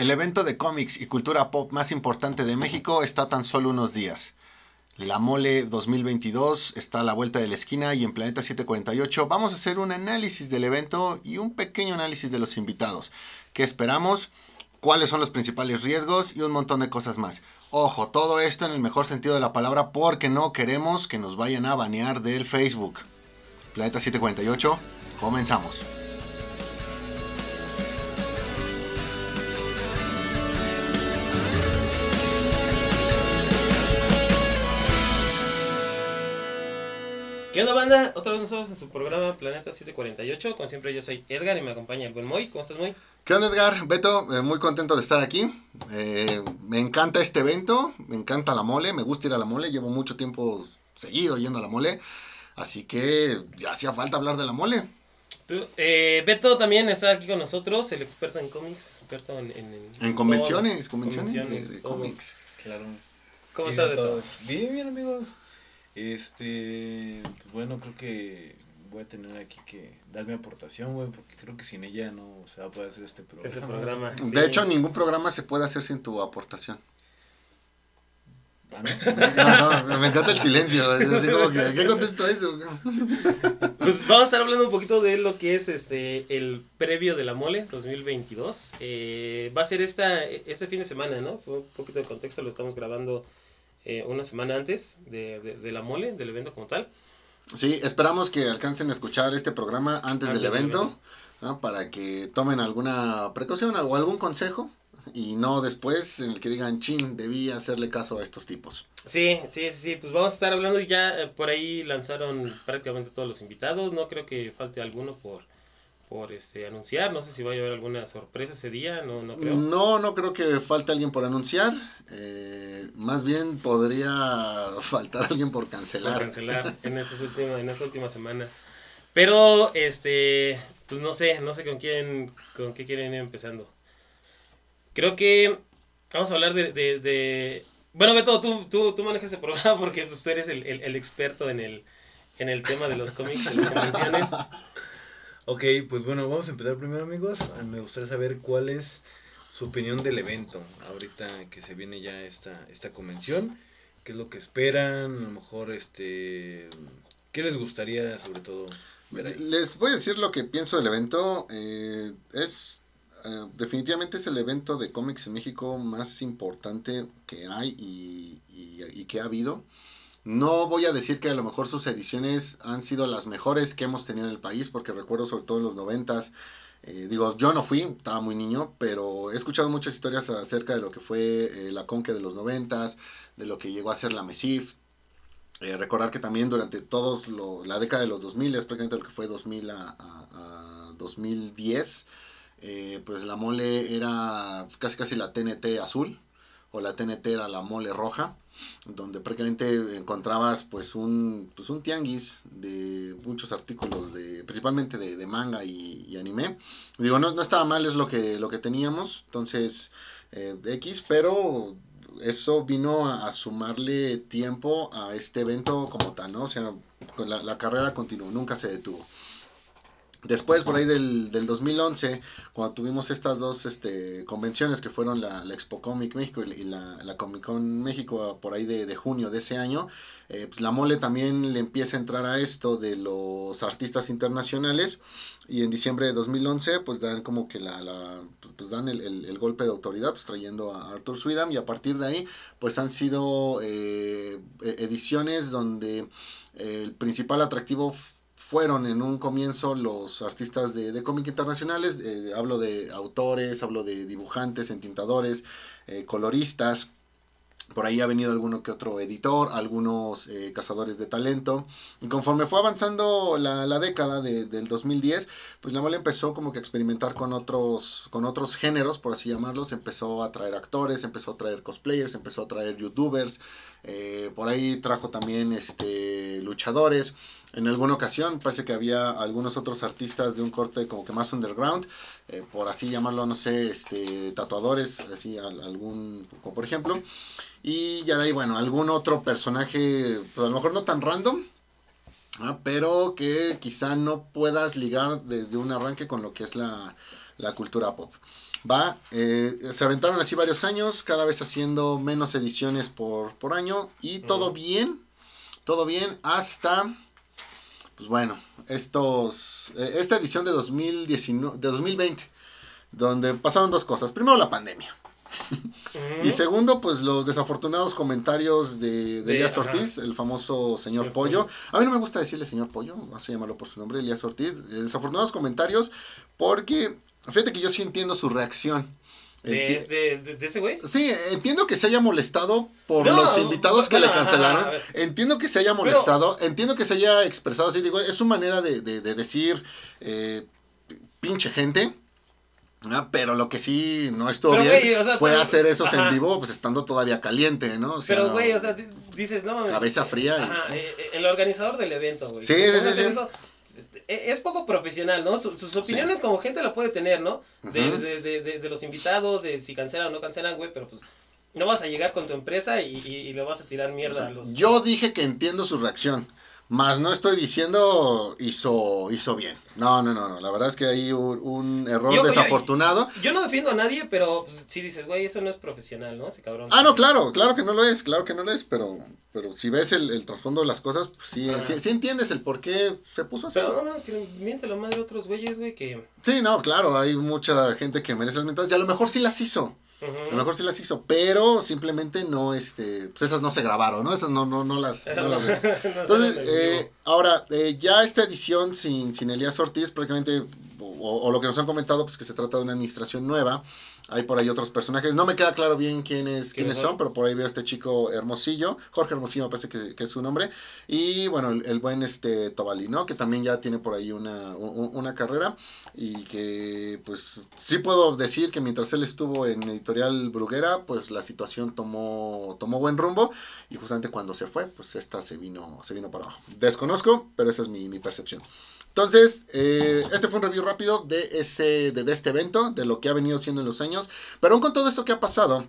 El evento de cómics y cultura pop más importante de México está tan solo unos días. La Mole 2022 está a la vuelta de la esquina y en Planeta 748 vamos a hacer un análisis del evento y un pequeño análisis de los invitados. ¿Qué esperamos? ¿Cuáles son los principales riesgos? Y un montón de cosas más. Ojo, todo esto en el mejor sentido de la palabra porque no queremos que nos vayan a banear del Facebook. Planeta 748, comenzamos. ¿Qué onda, banda? Otra vez nosotros en su programa Planeta 748. Como siempre, yo soy Edgar y me acompaña el buen Moy. ¿Cómo estás, Moy? ¿Qué onda, Edgar? Beto, eh, muy contento de estar aquí. Eh, me encanta este evento, me encanta la mole, me gusta ir a la mole. Llevo mucho tiempo seguido yendo a la mole. Así que ya hacía falta hablar de la mole. Tú, eh, Beto también está aquí con nosotros, el experto en cómics, experto en... En, en convenciones, convenciones, de, de cómics. Claro. ¿Cómo estás, Beto? Bien, bien, amigos. Este, pues bueno, creo que voy a tener aquí que dar mi aportación, güey, porque creo que sin ella no se va a poder hacer este programa. Este programa. De hecho, ningún programa se puede hacer sin tu aportación. Ah, ¿no? No, no, me encanta el silencio. Es así como que, ¿qué contesto a eso? Pues vamos a estar hablando un poquito de lo que es este el previo de la mole 2022. Eh, va a ser esta, este fin de semana, ¿no? Un poquito de contexto, lo estamos grabando eh, una semana antes de, de, de la mole, del evento como tal. Sí, esperamos que alcancen a escuchar este programa antes, Antes del evento, evento. ¿no? para que tomen alguna precaución o algún consejo y no después en el que digan, chin, debí hacerle caso a estos tipos. Sí, sí, sí, sí, pues vamos a estar hablando y ya eh, por ahí lanzaron prácticamente todos los invitados, no creo que falte alguno por, por este, anunciar, no sé si va a haber alguna sorpresa ese día, no, no creo. No, no creo que falte alguien por anunciar, eh, más bien podría faltar alguien por Por cancelar. cancelar en, estas última, en esta última semana. Pero, este, pues no sé, no sé con quién, con qué quieren ir empezando. Creo que vamos a hablar de, de, de- bueno, Beto, tú, tú, tú manejas el programa porque pues, tú eres el, el, el experto en el, en el tema de los cómics, de las convenciones. Ok, pues bueno, vamos a empezar primero, amigos. Ah, Me gustaría saber cuál es su opinión del evento, ahorita que se viene ya esta, esta convención. ¿Qué es lo que esperan? A lo mejor, este... ¿Qué les gustaría, sobre todo? Les voy a decir lo que pienso del evento. eh, es eh, definitivamente es el evento de cómics en México más importante que hay y que ha habido. No voy a decir que a lo mejor sus ediciones han sido las mejores que hemos tenido en el país, porque recuerdo sobre todo en los noventas. eh, digo, yo no fui, estaba muy niño, pero he escuchado muchas historias acerca de lo que fue eh, la Conque de los noventas, de lo que llegó a ser la MESIF, eh, recordar que también durante todos lo- la década de los 2000, es prácticamente lo que fue 2000 a, a- a 2010, eh, pues la mole era casi casi la TNT azul, o la TNT era la mole roja, donde prácticamente encontrabas pues un, pues un tianguis de muchos artículos, de, principalmente de, de manga y, anime. Digo, no, no estaba mal, es lo que, lo que teníamos, entonces eh, X, pero eso vino a, a sumarle tiempo a este evento como tal, ¿no? O sea, con la, la carrera continuó, nunca se detuvo. Después, por ahí del, del 2011, cuando tuvimos estas dos este, convenciones que fueron la, la Expo Comic México y la, la Comic Con México por ahí de, de junio de ese año, eh, pues la mole también le empieza a entrar a esto de los artistas internacionales y en diciembre de 2011 pues dan como que la, la pues dan el, el, el golpe de autoridad pues trayendo a Arthur Swidham y a partir de ahí pues han sido eh, ediciones donde el principal atractivo fueron en un comienzo los artistas de, de cómic internacionales, eh, hablo de autores, hablo de dibujantes, entintadores, eh, coloristas, por ahí ha venido alguno que otro editor, algunos eh, cazadores de talento. Y conforme fue avanzando la, la década de, del 2010, pues la mole empezó como que a experimentar con otros, con otros géneros, por así llamarlos. Empezó a traer actores, empezó a traer cosplayers, empezó a traer youtubers. Eh, por ahí trajo también este, luchadores. En alguna ocasión parece que había algunos otros artistas de un corte como que más underground, eh, por así llamarlo, no sé, este, tatuadores, así al- algún, por ejemplo. Y ya de ahí, bueno, algún otro personaje, pues a lo mejor no tan random, ¿ah? pero que quizá no puedas ligar desde un arranque con lo que es la, la cultura pop. Va, eh, se aventaron así varios años, cada vez haciendo menos ediciones por, por año y todo bien, todo bien hasta, pues bueno, estos, eh, esta edición de, 2019, de 2020, donde pasaron dos cosas. Primero la pandemia y segundo, pues los desafortunados comentarios de, de Elías. Ortiz, el famoso señor Señor Pollo. Pollo. A mí no me gusta decirle señor Pollo, vamos a llamarlo por su nombre, Elías Ortiz. Desafortunados comentarios porque, fíjate que yo sí entiendo su reacción. ¿De, Enti- de, de- de ese güey? Sí, entiendo que se haya molestado por No, los invitados que bueno, le cancelaron. Entiendo que se haya molestado. Entiendo que se haya expresado así. Digo, es su manera de, de- de decir eh, pinche gente. ¿no? Pero lo que sí no estuvo bien güey, o sea, fue pero- hacer esos en vivo, pues estando todavía caliente, ¿no? O sea, Pero, güey, o sea, di- dices, no mames. Cabeza fría y- Ajá, eh, eh, el organizador del evento, güey. Sí, sí, sí, eso, es poco profesional, ¿no? Su- sus opiniones como gente la puede tener, ¿no? De, de, de, de, de los invitados, de si cancelan o no cancelan, güey, pero pues no vas a llegar con tu empresa y, y, y le vas a tirar O mierda sea, a los... Yo dije que entiendo su reacción. Más no estoy diciendo hizo, hizo bien. No, no, no, no. La verdad es que hay un, un error Yo- desafortunado. Yo no defiendo a nadie, pero pues, sí dices, güey, eso no es profesional, ¿no? Ese cabrón. Ah, no, claro, claro que no lo es, claro que no lo es, pero, pero si ves el, el trasfondo de las cosas, pues sí, sí, sí entiendes el por qué se puso así. Pero no, no, es que miente la madre a otros güeyes, güey, que... Sí, no, claro, hay mucha gente que merece las mentadas y a lo mejor sí las hizo, A lo mejor sí las hizo, pero simplemente no, este, pues esas no se grabaron, ¿no? Esas no, no, no las... no las- Entonces, eh, ahora, eh, ya esta edición sin, sin Elías Ortiz, prácticamente, o, o lo que nos han comentado, pues que se trata de una administración nueva. Hay por ahí otros personajes. No me queda claro bien quiénes, ¿Quiénes son? pero por ahí veo a este chico Hermosillo, Jorge Hermosillo me parece que, que es su nombre. Y bueno, el, el buen este Tobali, ¿no? Que también ya tiene por ahí una, un- una carrera. Y que, pues, sí puedo decir que mientras él estuvo en Editorial Bruguera, pues la situación tomó, tomó buen rumbo. Y justamente cuando se fue, pues esta se vino, se vino para abajo. Desconozco, pero esa es mi, mi percepción. Entonces, eh, este fue un review rápido de, ese, de, este evento, de lo que ha venido siendo en los años. Pero aún con todo esto que ha pasado,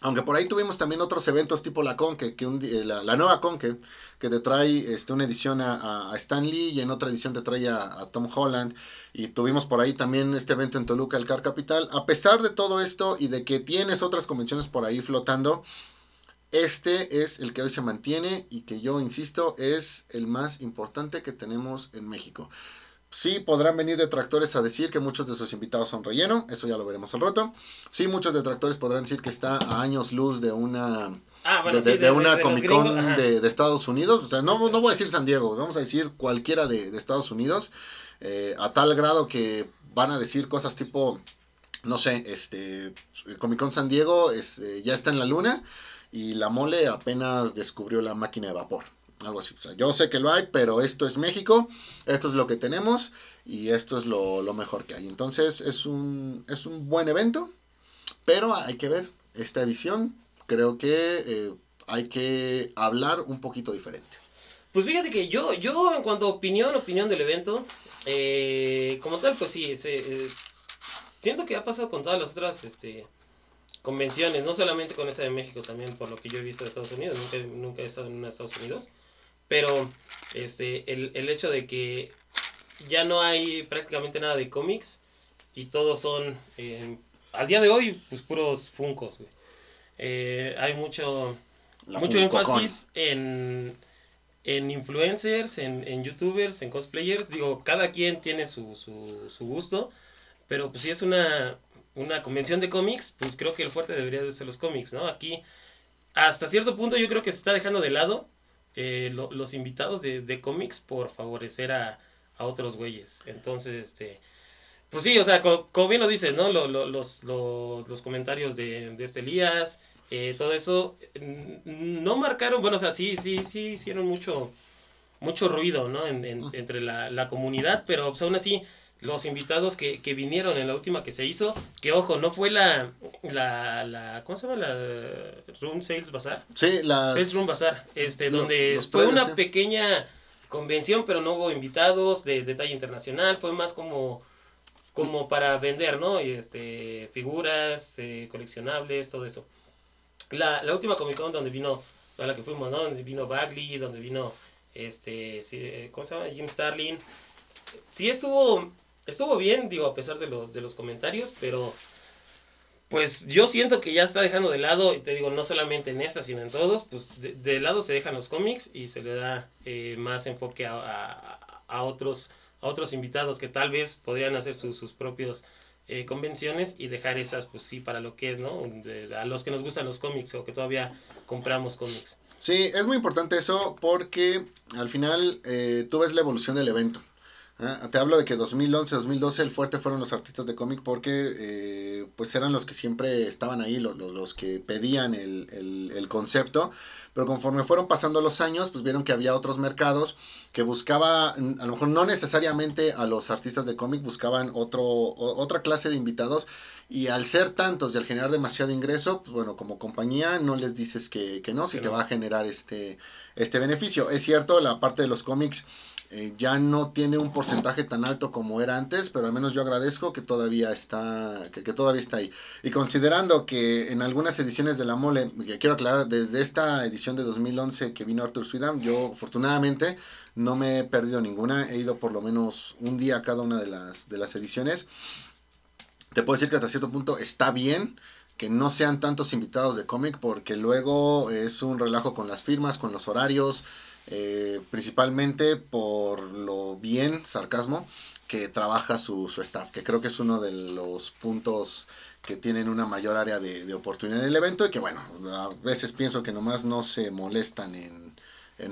aunque por ahí tuvimos también otros eventos tipo la Conque, que un eh, la, nueva Conque, que te trae este, una edición a- a Stan Lee y en otra edición te trae a, a Tom Holland. Y tuvimos por ahí también este evento en Toluca, el Car Capital. A pesar de todo esto y de que tienes otras convenciones por ahí flotando, este es el que hoy se mantiene y que yo insisto es el más importante que tenemos en México. Sí podrán venir detractores a decir que muchos de sus invitados son relleno, eso ya lo veremos al rato. Sí muchos detractores podrán decir que está a años luz de una Ah, bueno, de, sí, de- de una Comic Con de, Estados Unidos. O sea, no, no voy a decir San Diego, vamos a decir cualquiera de, de Estados Unidos. eh, a tal grado que van a decir cosas tipo, no sé, este Comic Con San Diego es, eh, ya está en la luna y la mole apenas descubrió la máquina de vapor. Algo así. O sea, yo sé que lo hay, pero esto es México, esto es lo que tenemos y esto es lo, lo mejor que hay. Entonces es un, es un buen evento, pero hay que ver esta edición. Creo que eh, hay que hablar un poquito diferente. Pues fíjate que yo, yo en cuanto a opinión, opinión del evento, eh, como tal, pues sí, eh, siento que ha pasado con todas las otras este, convenciones, no solamente con esa de México, también por lo que yo he visto de Estados Unidos, nunca, nunca he estado en una de Estados Unidos, pero este, el, el hecho de que ya no hay prácticamente nada de cómics y todos son, eh, al día de hoy, pues puros funcos, güey. Eh, hay mucho La mucho énfasis en, en influencers, en, en youtubers, en cosplayers. Digo, cada quien tiene su, su, su gusto, pero pues si es una, una convención de cómics, pues creo que el fuerte debería de ser los cómics, ¿no? Aquí, hasta cierto punto yo creo que se está dejando de lado eh, lo- los invitados de, de cómics por favorecer a, a otros güeyes. Entonces, este... Pues sí, o sea, co- como, bien lo dices, ¿no? Lo- lo- los, los, los comentarios de, de este Elías, eh, todo eso, no marcaron, bueno, o sea, sí, sí, sí hicieron mucho, mucho ruido, ¿no? En- en- entre la, la comunidad, pero pues, aún así, los invitados que, que vinieron en la última que se hizo, que ojo, no fue la, la, la ¿cómo se llama? La Room Sales Bazaar. Sí, las... Sales Room Bazaar, este, donde fue una sí. pequeña convención, pero no hubo invitados de, de talla internacional, fue más como como para vender, ¿no? Y este, figuras, eh, coleccionables, todo eso. La, la última Comic Con donde vino, a la que fuimos, ¿no? Donde vino Bagley, donde vino, este, eh, ¿cómo se llama? Jim Starlin. Sí estuvo estuvo bien, digo, a pesar de, los de los comentarios, pero pues yo siento que ya está dejando de lado, y te digo, no solamente en esta, sino en todos, pues de, lado se dejan los cómics y se le da eh, más enfoque a, a, otros, a otros invitados que tal vez podrían hacer sus propios eh, convenciones y dejar esas, pues sí, para lo que es, ¿no? a los que nos gustan los cómics o que todavía compramos cómics. Sí, es muy importante eso porque al final eh, tú ves la evolución del evento. ¿Ah? Te hablo de que 2011, 2012 el fuerte fueron los artistas de cómic porque eh, pues eran los que siempre estaban ahí, los, los, que pedían el, el, el, concepto, pero conforme fueron pasando los años, pues vieron que había otros mercados que buscaba, a lo mejor no necesariamente a los artistas de cómic, buscaban otro, otra clase de invitados y al ser tantos y al generar demasiado ingreso, pues bueno, como compañía no les dices que, que no, si te va a generar este, este beneficio. Es cierto, la parte de los cómics eh, ya no tiene un porcentaje tan alto como era antes, pero al menos yo agradezco que todavía está, que, que, todavía está ahí. Y considerando que en algunas ediciones de la mole, que quiero aclarar, desde esta edición de 2011 que vino Arthur Swidam, yo afortunadamente no me he perdido ninguna, he ido por lo menos un día a cada una de las, de las ediciones te puedo decir que hasta cierto punto está bien que no sean tantos invitados de cómic porque luego es un relajo con las firmas, con los horarios, eh, principalmente por lo bien, sarcasmo, que trabaja su, staff, que creo que es uno de los puntos que tienen una mayor área de, oportunidad en el evento y que bueno, a veces pienso que nomás no se molestan en,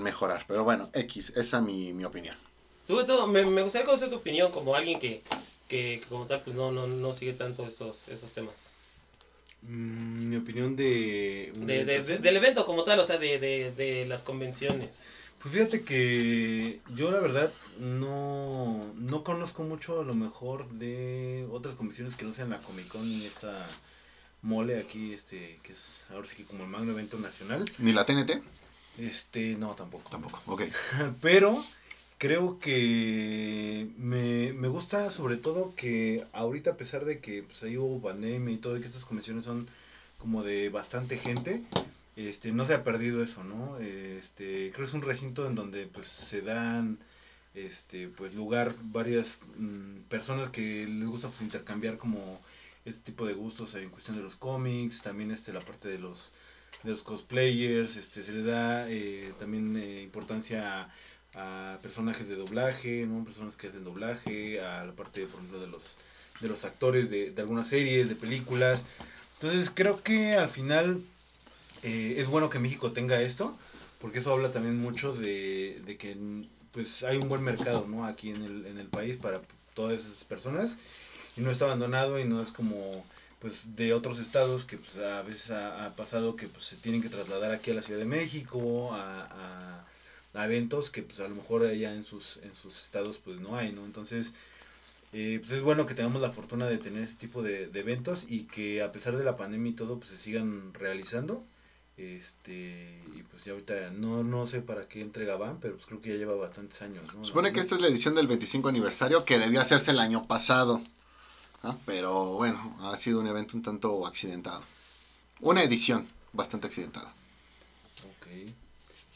mejorar, pero bueno, X, esa es mi, mi opinión. me, me gustaría conocer tu opinión como alguien que que, como tal pues no, no, no sigue tanto esos, esos temas. Mm, mi opinión de, del evento como tal, o sea, de, de, las convenciones. Pues fíjate que yo la verdad no, no conozco mucho a lo mejor de otras convenciones que no sean la Comic Con y esta mole aquí, este, que es ahora sí que como el magno evento nacional. ¿Ni la TNT? Este, no, tampoco. Tampoco, ok. Pero creo que me, me, gusta sobre todo que ahorita a pesar de que pues, ahí hubo pandemia y todo y que estas convenciones son como de bastante gente, este, no se ha perdido eso, ¿no? Este, creo que es un recinto en donde pues se dan este pues lugar varias mm, personas que les gusta pues, intercambiar como este tipo de gustos en cuestión de los cómics, también este la parte de los de los cosplayers, este se le da eh, también eh, importancia a personajes de doblaje, ¿no? Personas que hacen doblaje, a la parte, por ejemplo, de los, de los actores de, de algunas series, de películas. Entonces creo que al final eh, es bueno que México tenga esto, porque eso habla también mucho de, de, que pues hay un buen mercado, ¿no? Aquí en el, en el país para todas esas personas y no está abandonado y no es como pues de otros estados que pues, a veces ha, pasado que pues, se tienen que trasladar aquí a la Ciudad de México a a eventos que pues a lo mejor allá en sus, en sus estados pues no hay, ¿no? Entonces, eh, pues es bueno que tengamos la fortuna de tener ese tipo de, eventos y que a pesar de la pandemia y todo, pues se sigan realizando. Este, y pues ya ahorita no, no sé para qué entrega van, pero pues creo que ya lleva bastantes años, ¿no? Supone que esta es la edición del 25 aniversario que debió hacerse el año pasado, pero bueno, ha sido un evento un tanto accidentado. Una edición bastante accidentada. Ok.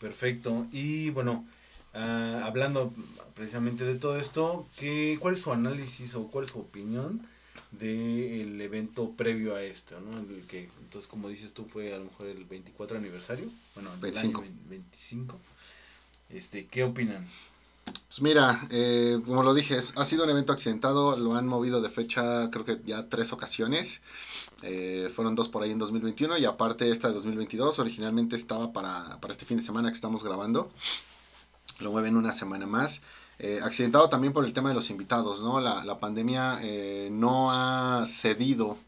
Perfecto. Y bueno, ah, hablando precisamente de todo esto, ¿qué, ¿cuál es su análisis o cuál es su opinión del evento previo a esto? ¿no? El que, entonces, como dices tú, fue a lo mejor el 24 aniversario, bueno, el 25. año 25. Este, ¿Qué opinan? Pues mira, eh, como lo dije, ha sido un evento accidentado, lo han movido de fecha creo que ya tres ocasiones. Eh, fueron dos por ahí en 2021 y aparte esta de 2022 originalmente estaba para, para este fin de semana que estamos grabando. Lo mueven una semana más. Eh, accidentado también por el tema de los invitados, ¿no? La, la pandemia eh, no ha cedido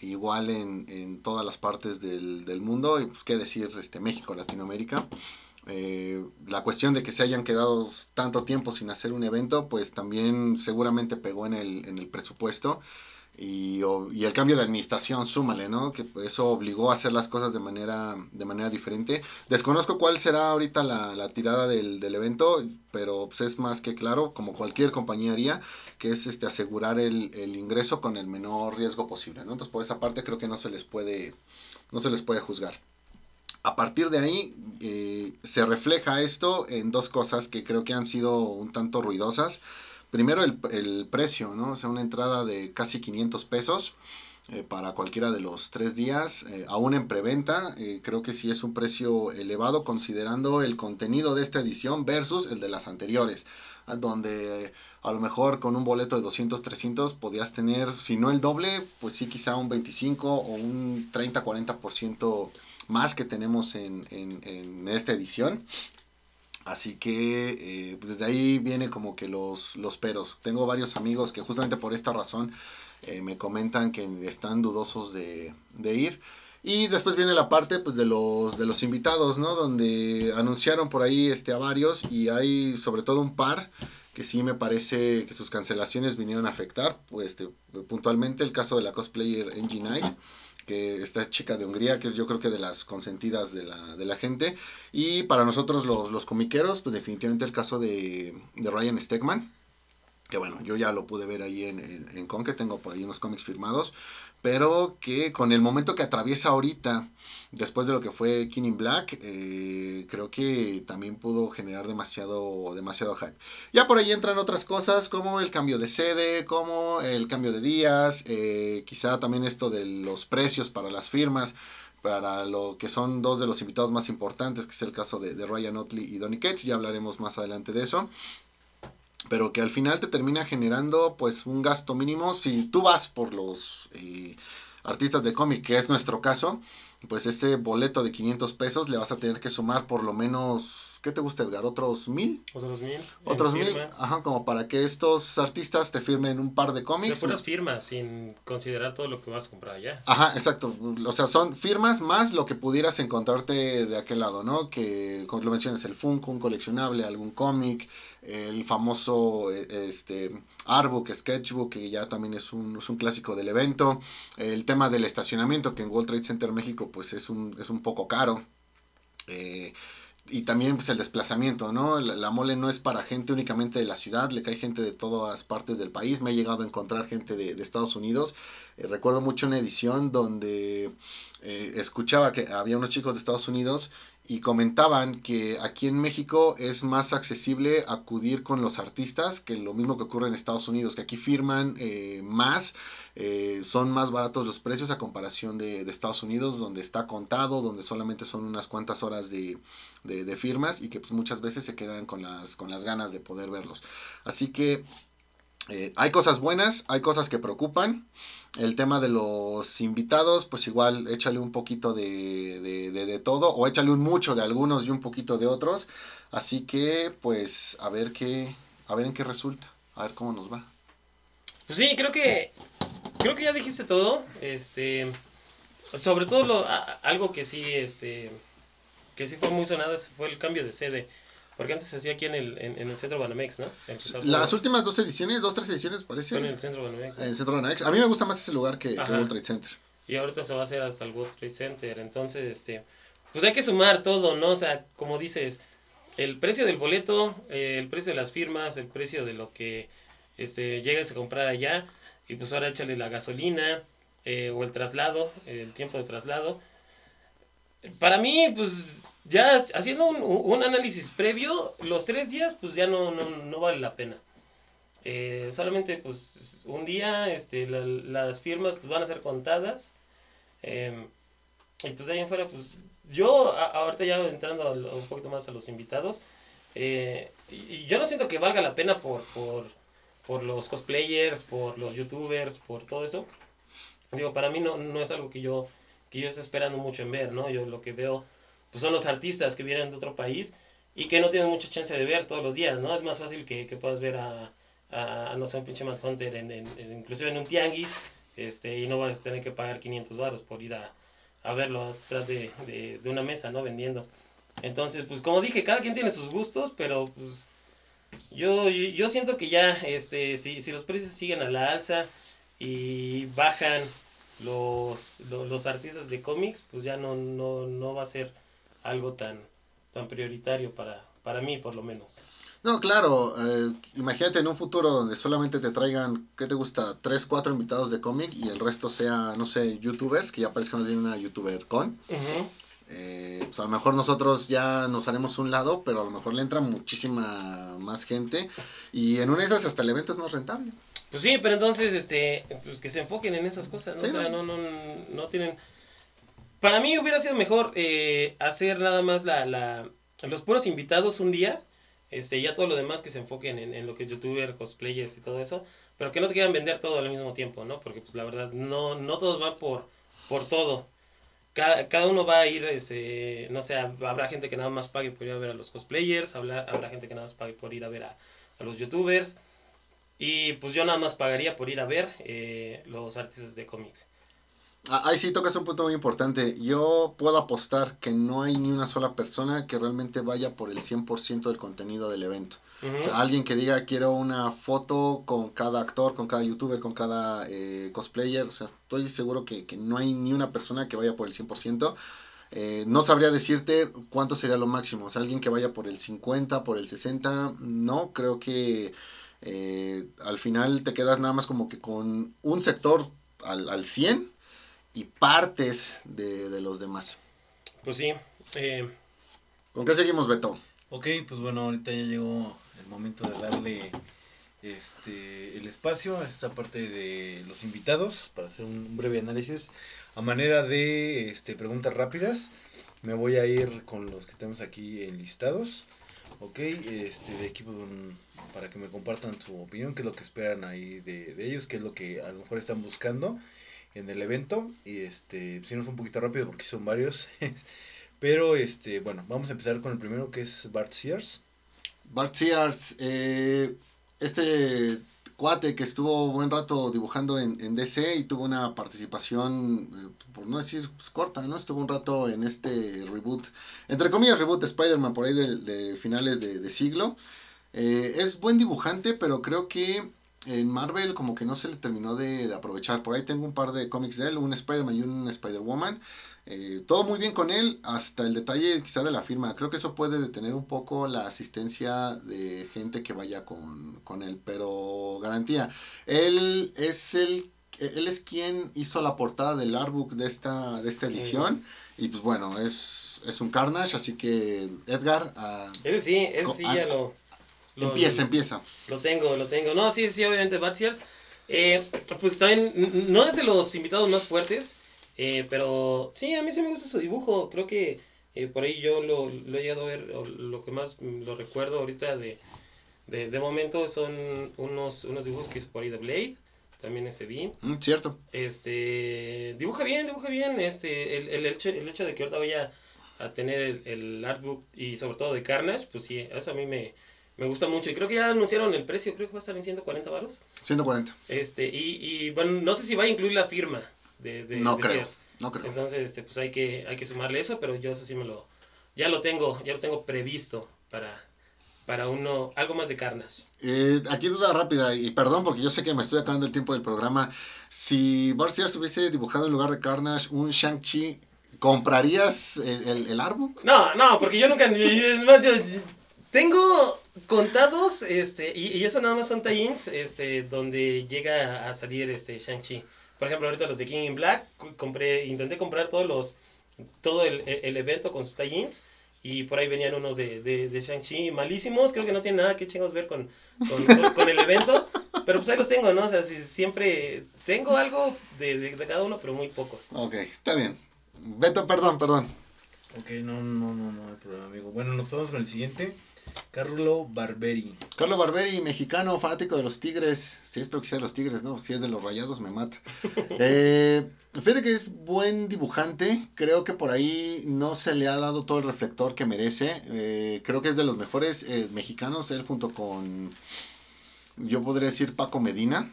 igual en, en todas las partes del, del, mundo y pues qué decir este México, Latinoamérica. la cuestión de que se hayan quedado tanto tiempo sin hacer un evento, pues también seguramente pegó en el, en el presupuesto. Y, el cambio de administración, súmale, ¿no? Que eso obligó a hacer las cosas de manera, de manera diferente. Desconozco cuál será ahorita la, la tirada del, del, evento, pero pues es más que claro, como cualquier compañía haría, que es este, asegurar el, el, ingreso con el menor riesgo posible, ¿no? Entonces por esa parte creo que no se les puede, no se les puede juzgar. A partir de ahí eh, se refleja esto en dos cosas que creo que han sido un tanto ruidosas. Primero el, el precio, ¿no? O sea, una entrada de casi 500 pesos eh, para cualquiera de los tres días, eh, aún en preventa. Eh, creo que sí es un precio elevado considerando el contenido de esta edición versus el de las anteriores, donde a lo mejor con un boleto de 200, 300 podías tener, si no el doble, pues sí quizá un 25 o un 30, 40% más que tenemos en, en, en esta edición. Así que pues desde ahí viene como que los, los peros. Tengo varios amigos que justamente por esta razón eh, me comentan que están dudosos de, ir. Y después viene la parte pues, de, los, de los invitados, ¿no? Donde anunciaron por ahí este, a varios y hay sobre todo un par que sí me parece que sus cancelaciones vinieron a afectar. Pues, este, puntualmente el caso de la cosplayer Engine que esta chica de Hungría, que es yo creo que de las consentidas de la, de la gente. Y para nosotros los, los comiqueros, pues definitivamente el caso de, de Ryan Stegman que bueno, yo ya lo pude ver ahí en, en, en Conque, tengo por ahí unos cómics firmados, pero que con el momento que atraviesa ahorita, después de lo que fue King in Black, eh, creo que también pudo generar demasiado, demasiado hype. Ya por ahí entran otras cosas como el cambio de sede, como el cambio de días, eh, quizá también esto de los precios para las firmas, para lo que son dos de los invitados más importantes, que es el caso de, de Ryan Otley y Donny Cates, ya hablaremos más adelante de eso pero que al final te termina generando pues un gasto mínimo. Si tú vas por los eh, artistas de cómic, que es nuestro caso, pues este boleto de 500 pesos le vas a tener que sumar por lo menos ¿Qué te gusta, Edgar? ¿Otros mil? Otros mil. Otros mil. Ajá, como para que estos artistas te firmen un par de cómics. De puras firmas, sin considerar todo lo que vas a comprar allá. Ajá, exacto. O sea, son firmas más lo que pudieras encontrarte de aquel lado, ¿no? Que, como lo mencionas, el Funko, un coleccionable, algún cómic, el famoso e, este Artbook, Sketchbook, que ya también es un, es un clásico del evento. El tema del estacionamiento, que en World Trade Center México, pues es un, es un poco caro. Eh, y también pues el desplazamiento, ¿no? La, mole no es para gente únicamente de la ciudad, le cae gente de todas partes del país. Me he llegado a encontrar gente de, de Estados Unidos. Eh, recuerdo mucho una edición donde eh, escuchaba que había unos chicos de Estados Unidos y comentaban que aquí en México es más accesible acudir con los artistas que lo mismo que ocurre en Estados Unidos, que aquí firman eh, más, son más baratos los precios a comparación de, Estados Unidos, donde está contado, donde solamente son unas cuantas horas de, de, firmas y que pues, muchas veces se quedan con las, con las ganas de poder verlos. Así que eh, hay cosas buenas, hay cosas que preocupan. El tema de los invitados, pues igual échale un poquito de, de, todo, o échale un mucho de algunos y un poquito de otros. Así que, pues, a ver qué, a ver en qué resulta, a ver cómo nos va. Pues sí, creo que, creo que ya dijiste todo. Este, sobre todo lo, algo que sí, este, que sí fue muy sonado fue el cambio de sede. Porque antes se hacía aquí en el, en, el centro Banamex, ¿no? Las últimas dos ediciones, dos, tres ediciones, parece. en el centro Banamex. En el centro Banamex. A mí me gusta más ese lugar que, que World Trade Center. Y ahorita se va a hacer hasta el World Trade Center. Entonces, este, pues hay que sumar todo, ¿no? O sea, como dices, el precio del boleto, eh, el precio de las firmas, el precio de lo que este, llegas a comprar allá. Y pues ahora échale la gasolina eh, o el traslado, el tiempo de traslado. Para mí, pues ya haciendo un, análisis previo, los tres días, pues ya no, no, vale la pena. Eh, solamente, pues, un día, este, las firmas pues, van a ser contadas. Em, y pues de ahí en fuera, pues, yo, ahorita ya entrando un poquito más a los invitados, eh, y, yo no siento que valga la pena por, por, por los cosplayers, por los youtubers, por todo eso. Digo, para mí no, no es algo que yo, que yo esté esperando mucho en ver, ¿no? Yo lo que veo pues son los artistas que vienen de otro país y que no tienen mucha chance de ver todos los días, ¿no? Es más fácil que, que puedas ver a, a, no sé, un pinche Mad Hunter, en, en, inclusive en un tianguis, este, y no vas a tener que pagar 500 baros por ir a, a verlo atrás de, de, de, una mesa, ¿no? Vendiendo. Entonces, pues como dije, cada quien tiene sus gustos, pero pues yo, yo siento que ya, este, si, si los precios siguen a la alza y bajan los, los, los artistas de cómics, pues ya no, no, no va a ser algo tan, tan prioritario para, para mí, por lo menos. No, claro, eh, imagínate en un futuro donde solamente te traigan, ¿qué te gusta? Tres, cuatro invitados de cómic y el resto sea, no sé, youtubers, que ya parece que no tienen una youtuber con. Eh, pues a lo mejor nosotros ya nos haremos un lado, pero a lo mejor le entra muchísima más gente y en una de esas hasta el evento es más rentable. Pues sí, pero entonces, este, pues que se enfoquen en esas cosas, ¿no? Sí, o sea, no. no, no, tienen... Para mí hubiera sido mejor eh, hacer nada más la, la, los puros invitados un día, este, ya todo lo demás que se enfoquen en, en lo que es youtuber, cosplayers y todo eso, pero que no te quieran vender todo al mismo tiempo, ¿no? Porque pues la verdad, no, no todos van por, por todo. Cada, cada uno va a ir, este, no sé, habrá gente que nada más pague por ir a ver a los cosplayers, habrá, habrá gente que nada más pague por ir a ver a, a los youtubers. Y pues yo nada más pagaría por ir a ver eh, los artistas de cómics. Ah, Ahí sí tocas un punto muy importante. Yo puedo apostar que no hay ni una sola persona que realmente vaya por el 100% del contenido del evento. O sea, alguien que diga quiero una foto con cada actor, con cada youtuber, con cada eh, cosplayer. O sea, estoy seguro que, que no hay ni una persona que vaya por el 100%. Eh, no sabría decirte cuánto sería lo máximo. O sea, alguien que vaya por el 50, por el 60. No, creo que eh, al final te quedas nada más como que con un sector al, al 100 y partes de, de los demás. Pues sí. eh, ¿Con qué seguimos, Beto? Ok, pues bueno, ahorita ya llegó el momento de darle este el espacio a esta parte de los invitados para hacer un breve análisis a manera de este preguntas rápidas. Me voy a ir con los que tenemos aquí enlistados. Ok, este de aquí pues, para que me compartan su opinión, qué es lo que esperan ahí de, de ellos, qué es lo que a lo mejor están buscando en el evento. Y este, si no es un poquito rápido porque son varios. Pero este, bueno, vamos a empezar con el primero que es Bart Sears. Bart Sears, eh, este cuate que estuvo buen rato dibujando en, DC y tuvo una participación, eh, por no decir pues, corta, ¿no? Estuvo un rato en este reboot, entre comillas reboot de Spider-Man por ahí de, finales de, de siglo. Eh, es buen dibujante, pero creo que en Marvel como que no se le terminó de, de aprovechar. Por ahí tengo un par de cómics de él, un Spider-Man y un Spider-Woman. Eh, todo muy bien con él, hasta el detalle quizá de la firma. Creo que eso puede detener un poco la asistencia de gente que vaya con, con él, pero garantía. Él es el él es quien hizo la portada del artbook de esta, de esta edición. Y pues bueno, es, es un Carnage, así que Edgar, ah, ese sí, ese sí ya lo, lo- empieza, lo- empieza. Lo tengo, lo tengo. No, sí, sí, obviamente Bart Sears. Eh, pues también, no es de los invitados más fuertes, eh, pero sí, a mí sí me gusta su dibujo. Creo que eh, por ahí yo lo, lo he llegado a ver, o lo que más lo recuerdo ahorita de, de, de momento son unos, unos dibujos que hizo por ahí de Blade, también ese vi. Mm, cierto. Este, dibuja bien, dibuja bien. Este, el, el, hecho, el hecho de que ahorita vaya a tener el, el artbook y sobre todo de Carnage, pues sí, eso a mí me, me gusta mucho. Y creo que ya anunciaron el precio, creo que va a estar en 140 baros. 140. Este, y, y bueno, no sé si va a incluir la firma de, de no de creo, Sears. no creo. Entonces, este, pues hay que, hay que sumarle eso, pero yo eso sí me lo, ya lo tengo, ya lo tengo previsto para, para uno, algo más de Carnage. Eh, aquí duda rápida, y perdón porque yo sé que me estoy acabando el tiempo del programa. Si Bart Sears hubiese dibujado en lugar de Carnage un Shang-Chi, ¿comprarías el, el, el árbol? No, no, porque yo nunca, es más, yo tengo contados, este, y, y eso nada más son tie-ins, este, donde llega a salir este Shang-Chi. Por ejemplo, ahorita los de King in Black, compré, intenté comprar todos los, todo el, el- el evento con sus tie-ins, y por ahí venían unos de, de, de Shang-Chi malísimos, creo que no tienen nada que chingados ver con, con, con- con el evento, pero pues ahí los tengo, ¿no? O sea, si- siempre tengo algo de, de- de cada uno, pero muy pocos. Ok, está bien. Beto, perdón, perdón. Ok, no, no, no, no hay problema, amigo. Bueno, nos vamos con el siguiente. Carlo Barberi. Carlos Barberi, mexicano, fanático de los Tigres. Si es espero que sea de los Tigres, ¿no? Si es de los Rayados, me mata. Eh, fíjate que es buen dibujante. Creo que por ahí no se le ha dado todo el reflector que merece. Eh, creo que es de los mejores eh, mexicanos. Él junto con, yo podría decir, Paco Medina.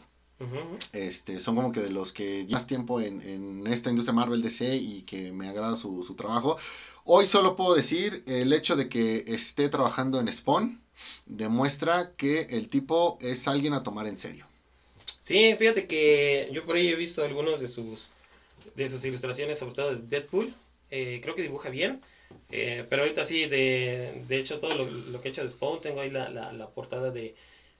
Este, son como que de los que llevan más tiempo en, en esta industria Marvel DC y que me agrada su, su trabajo. Hoy solo puedo decir el hecho de que esté trabajando en Spawn demuestra que el tipo es alguien a tomar en serio. Sí, fíjate que yo por ahí he visto algunos de sus de sus ilustraciones, sobre todo de Deadpool. Eh, creo que dibuja bien. Eh, pero ahorita sí, de, de hecho, todo lo, que he hecho de Spawn, tengo ahí la, la, la portada de,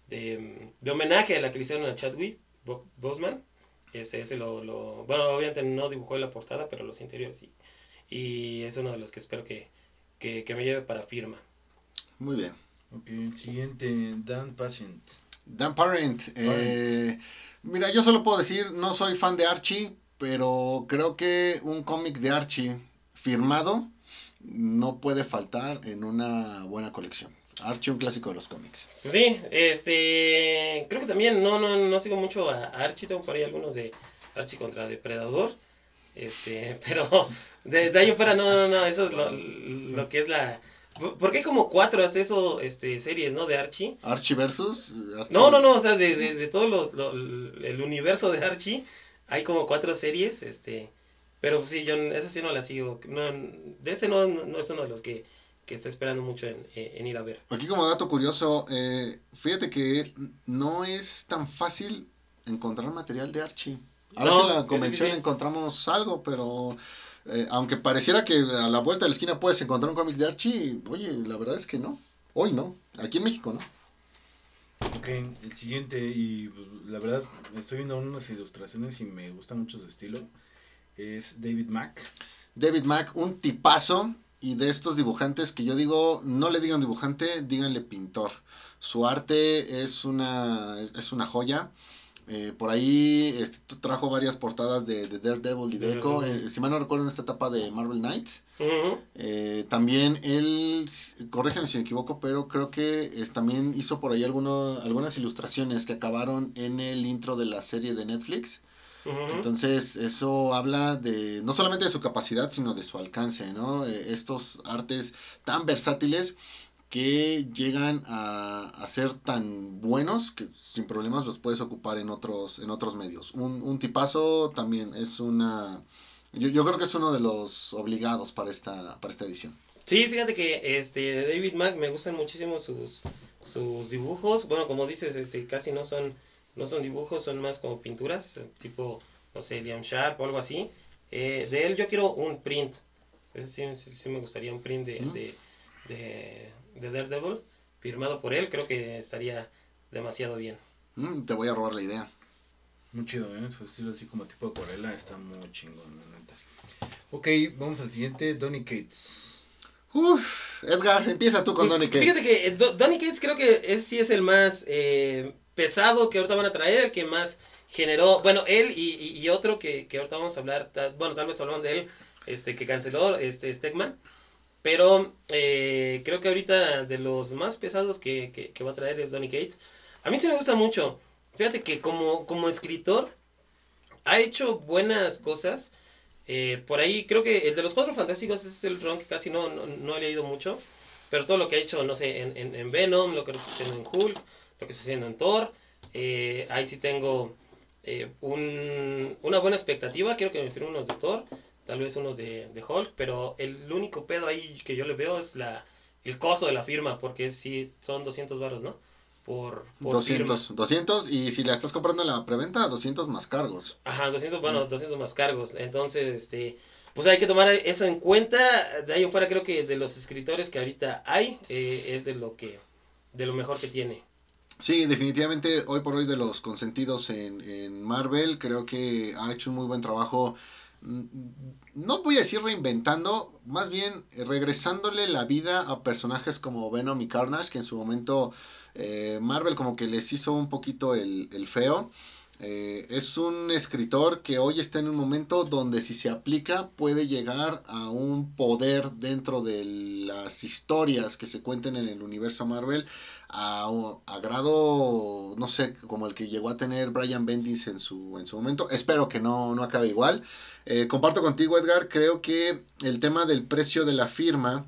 de, homenaje a la que le hicieron a Chadwick Bo- Boseman. Ese, ese lo, lo- bueno, obviamente no dibujó la portada, pero los interiores sí. Y es uno de los que espero que, que, que me lleve para firma. Muy bien. Ok, el siguiente, Dan Patient. Dan Parent. eh, mira, yo solo puedo decir, no soy fan de Archie, pero creo que un cómic de Archie firmado no puede faltar en una buena colección. Archie, un clásico de los cómics. Pues sí, este, creo que también no, no, no sigo mucho a Archie, tengo por ahí algunos de Archie contra Depredador, este, pero de, de ahí fuera no, no, no, eso es lo, lo que es la... Porque hay como cuatro hasta eso, este, series, ¿no? De Archie. Archie versus. Archie- No, no, no, o sea, de, de, de todo los- lo- el universo de Archie, hay como cuatro series, este, pero sí, yo ese sí no la sigo, no, de ese no, no es uno de los que, que está esperando mucho en, en ir a ver. Aquí como dato curioso, eh, fíjate que no es tan fácil encontrar material de Archie. A ver No, si en la convención encontramos algo, pero eh, aunque pareciera que a la vuelta de la esquina puedes encontrar un cómic de Archie, oye, la verdad es que no. Hoy no. Aquí en México no. Ok, el siguiente, y la verdad, estoy viendo unas ilustraciones y me gusta mucho su estilo. Es David Mack. David Mack, un tipazo y de estos dibujantes que yo digo, no le digan dibujante, díganle pintor. Su arte es una, es una joya. Eh, por ahí este, trajo varias portadas de, de Daredevil y de Echo, eh, si mal no recuerdo en esta etapa de Marvel Knights. Eh, también él, corríjanme si me equivoco, pero creo que también hizo por ahí alguno- algunas ilustraciones que acabaron en el intro de la serie de Netflix. Entonces, eso habla de no solamente de su capacidad, sino de su alcance, ¿no? Estos artes tan versátiles que llegan a, a ser tan buenos que sin problemas los puedes ocupar en otros, en otros medios. Un, un tipazo también es una... Yo, yo creo que es uno de los obligados para esta, para esta edición. Sí, fíjate que este de David Mack me gustan muchísimo sus, sus dibujos. Bueno, como dices, este casi no son no son dibujos, son más como pinturas, tipo no sé, Liam Sharp o algo así. Eh, de él yo quiero un print. Ese sí, sí, sí me gustaría un print de, Mm. de, de, de Daredevil firmado por él, creo que estaría demasiado bien. Mm, te voy a robar la idea. Muy chido, ¿eh? Su estilo así como tipo acuarela está muy chingón, la neta. Ok, vamos al siguiente, Donny Cates. Uf, Edgar, empieza tú con Pues, Donny Cates. Fíjate que eh, Do- Donny Cates creo que es, sí es el más eh, pesado que ahorita van a traer, el que más generó, bueno, él y, y- y otro que, que ahorita vamos a hablar, ta- bueno, tal vez hablamos de él, este que canceló, este Stegman, pero eh, creo que ahorita de los más pesados que, va a traer es Donny Cates. A mí sí me gusta mucho, fíjate que como, escritor ha hecho buenas cosas. Eh, por ahí creo que el de los cuatro fantásticos es el ron que casi no, no, no he leído mucho. Pero todo lo que ha hecho, no sé, en, en, en Venom, lo que está haciendo en Hulk, lo que está haciendo en Thor. eh, ahí sí tengo eh, un- una buena expectativa. Quiero que me firme unos de Thor, tal vez unos de, de Hulk. Pero el único pedo ahí que yo le veo es la el costo de la firma, porque sí son 200 baros, ¿no? Por, por 200, 200 y si la estás comprando en la preventa, 200 más cargos. Ajá, 200, bueno, 200 más cargos. Entonces, este, pues hay que tomar eso en cuenta. De ahí en fuera creo que de los escritores que ahorita hay, eh, es de lo que, de lo mejor que tiene. Sí, definitivamente hoy por hoy de los consentidos en, en Marvel, creo que ha hecho un muy buen trabajo. No voy a decir reinventando, más bien eh, regresándole la vida a personajes como Venom y Carnage, que en su momento eh, Marvel como que les hizo un poquito el, el feo. Eh, es un escritor que hoy está en un momento donde si se aplica puede llegar a un poder dentro de las historias que se cuenten en el universo Marvel a, a grado, no sé, como el que llegó a tener Brian Bendis en su, en su momento. Espero que no, no acabe igual. Eh, comparto contigo, Edgar, creo que el tema del precio de la firma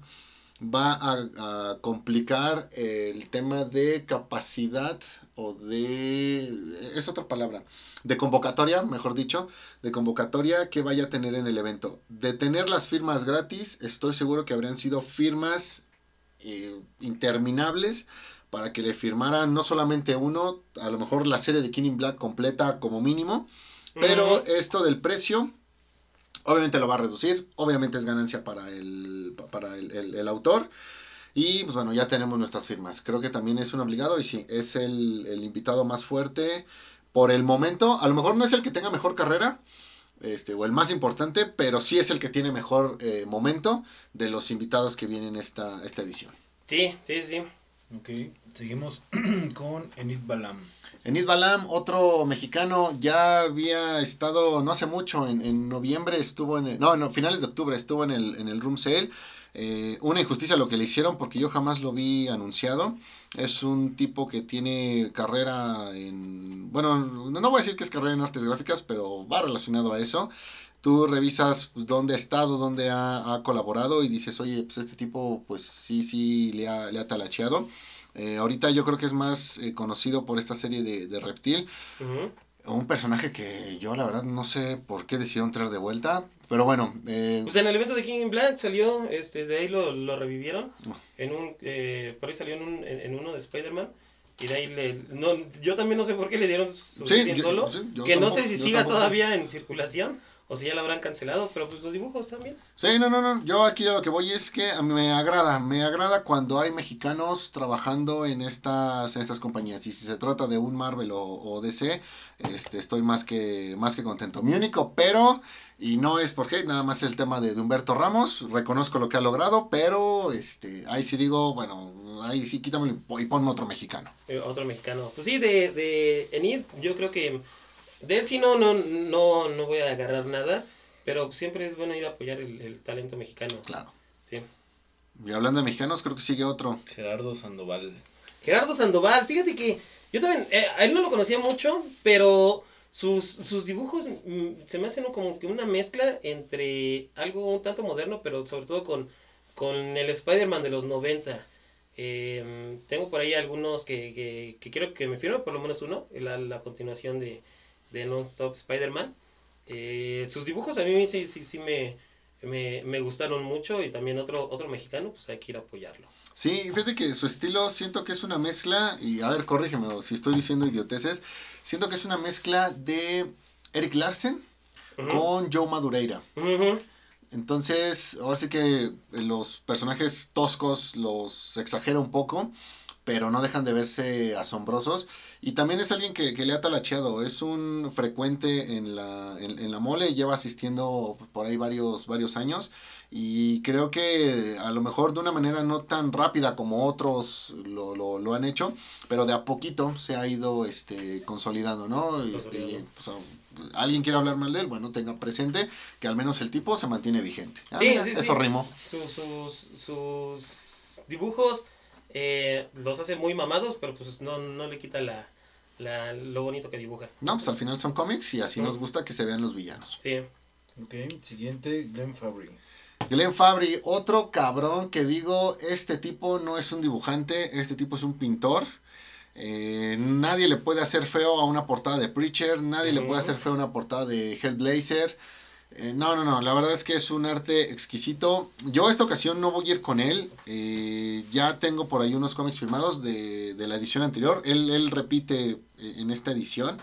va a, a complicar el tema de capacidad o de... es otra palabra, de convocatoria, mejor dicho, de convocatoria que vaya a tener en el evento. De tener las firmas gratis, estoy seguro que habrían sido firmas eh, interminables para que le firmaran no solamente uno, a lo mejor la serie de King in Black completa como mínimo, pero esto del precio, obviamente lo va a reducir, obviamente es ganancia para el, para el, el- el autor. Y pues bueno, ya tenemos nuestras firmas. Creo que también es un obligado y sí, es el, el invitado más fuerte por el momento. A lo mejor no es el que tenga mejor carrera, este, o el más importante, pero sí es el que tiene mejor eh, momento de los invitados que vienen esta, esta edición. Sí, sí, sí. Ok, seguimos con Enid Balam. Enid Balam, otro mexicano, ya había estado no hace mucho, en, en noviembre estuvo en, el, no, no, finales de octubre estuvo en el, en el Room Sale. Eh, una injusticia lo que le hicieron porque yo jamás lo vi anunciado. Es un tipo que tiene carrera en, bueno, no voy a decir que es carrera en artes gráficas, pero va relacionado a eso. Tú revisas pues, dónde ha estado, dónde ha, ha, colaborado y dices, oye, pues este tipo, pues sí, sí, le ha, le ha talacheado. Eh, ahorita yo creo que es más eh, conocido por esta serie de, de Reptil. Uh -huh. Un personaje que yo la verdad no sé por qué decidieron traer de vuelta. Pero bueno. Eh... Pues en el evento de King in Black salió, este, de ahí lo, lo revivieron. Oh. En un, eh, por ahí salió en, un, en, en uno de Spider-Man. Y de ahí le. No, yo también no sé por qué le dieron su Sí, yo- solo. sí, que no sé si siga tampoco. todavía en circulación o si ya la habrán cancelado. Pero pues los dibujos también. Sí, no, no, no. Yo aquí lo que voy es que a mí me agrada. Me agrada cuando hay mexicanos trabajando en estas, en estas compañías. Y si se trata de un Marvel o, o DC, este, estoy más que, más que contento. Mi único pero, y no es porque nada más el tema de, de Humberto Ramos. Reconozco lo que ha logrado, pero este, ahí sí digo, bueno, ahí sí quítamelo pon- y ponme otro mexicano. Eh, otro mexicano. Pues sí, de, de Enid, yo creo que de él sí no, no, no, no voy a agarrar nada, pero siempre es bueno ir a apoyar el, el talento mexicano. Claro. Sí. Y hablando de mexicanos, creo que sigue otro. Gerardo Sandoval. Gerardo Sandoval, fíjate que yo también, eh, a él no lo conocía mucho, pero sus, sus dibujos mm, se me hacen como que una mezcla entre algo un tanto moderno, pero sobre todo con, con el Spider-Man de los 90. Eh, tengo por ahí algunos que, que, que quiero que me firme, por lo menos uno, la, la continuación de, de Non-Stop Spider-Man. Eh, sus dibujos a mí sí, sí, sí me, me, me gustaron mucho y también otro, otro mexicano, pues hay que ir a apoyarlo. Sí, fíjate que su estilo siento que es una mezcla, y a ver, corrígeme si estoy diciendo idioteces, siento que es una mezcla de Eric Larsen con Joe Madureira. Entonces, ahora sí que los personajes toscos los exagera un poco, pero no dejan de verse asombrosos. Y también es alguien que, que le ha talacheado, es un frecuente en la, en, en la mole, lleva asistiendo por ahí varios, varios años. Y creo que a lo mejor de una manera no tan rápida como otros lo, lo, lo han hecho, pero de a poquito se ha ido este, consolidando, ¿no? Este, pues, alguien quiere hablar mal de él, bueno, tenga presente que al menos el tipo se mantiene vigente. Ah, Sí, mira, sí, eso sí. rimó. Su- sus, sus dibujos eh, los hace muy mamados, pero pues no, no le quita la, la, lo bonito que dibuja. No, pues al final son cómics y así nos gusta que se vean los villanos. Sí. Ok, siguiente, Glenn Fabry. Glenn Fabry, otro cabrón que digo, este tipo no es un dibujante, este tipo es un pintor. Eh, nadie le puede hacer feo a una portada de Preacher, nadie le puede hacer feo a una portada de Hellblazer. Eh, no, no, no, la verdad es que es un arte exquisito. Yo esta ocasión no voy a ir con él. eh, ya tengo por ahí unos cómics firmados de, de la edición anterior. Él, él repite eh, en esta edición.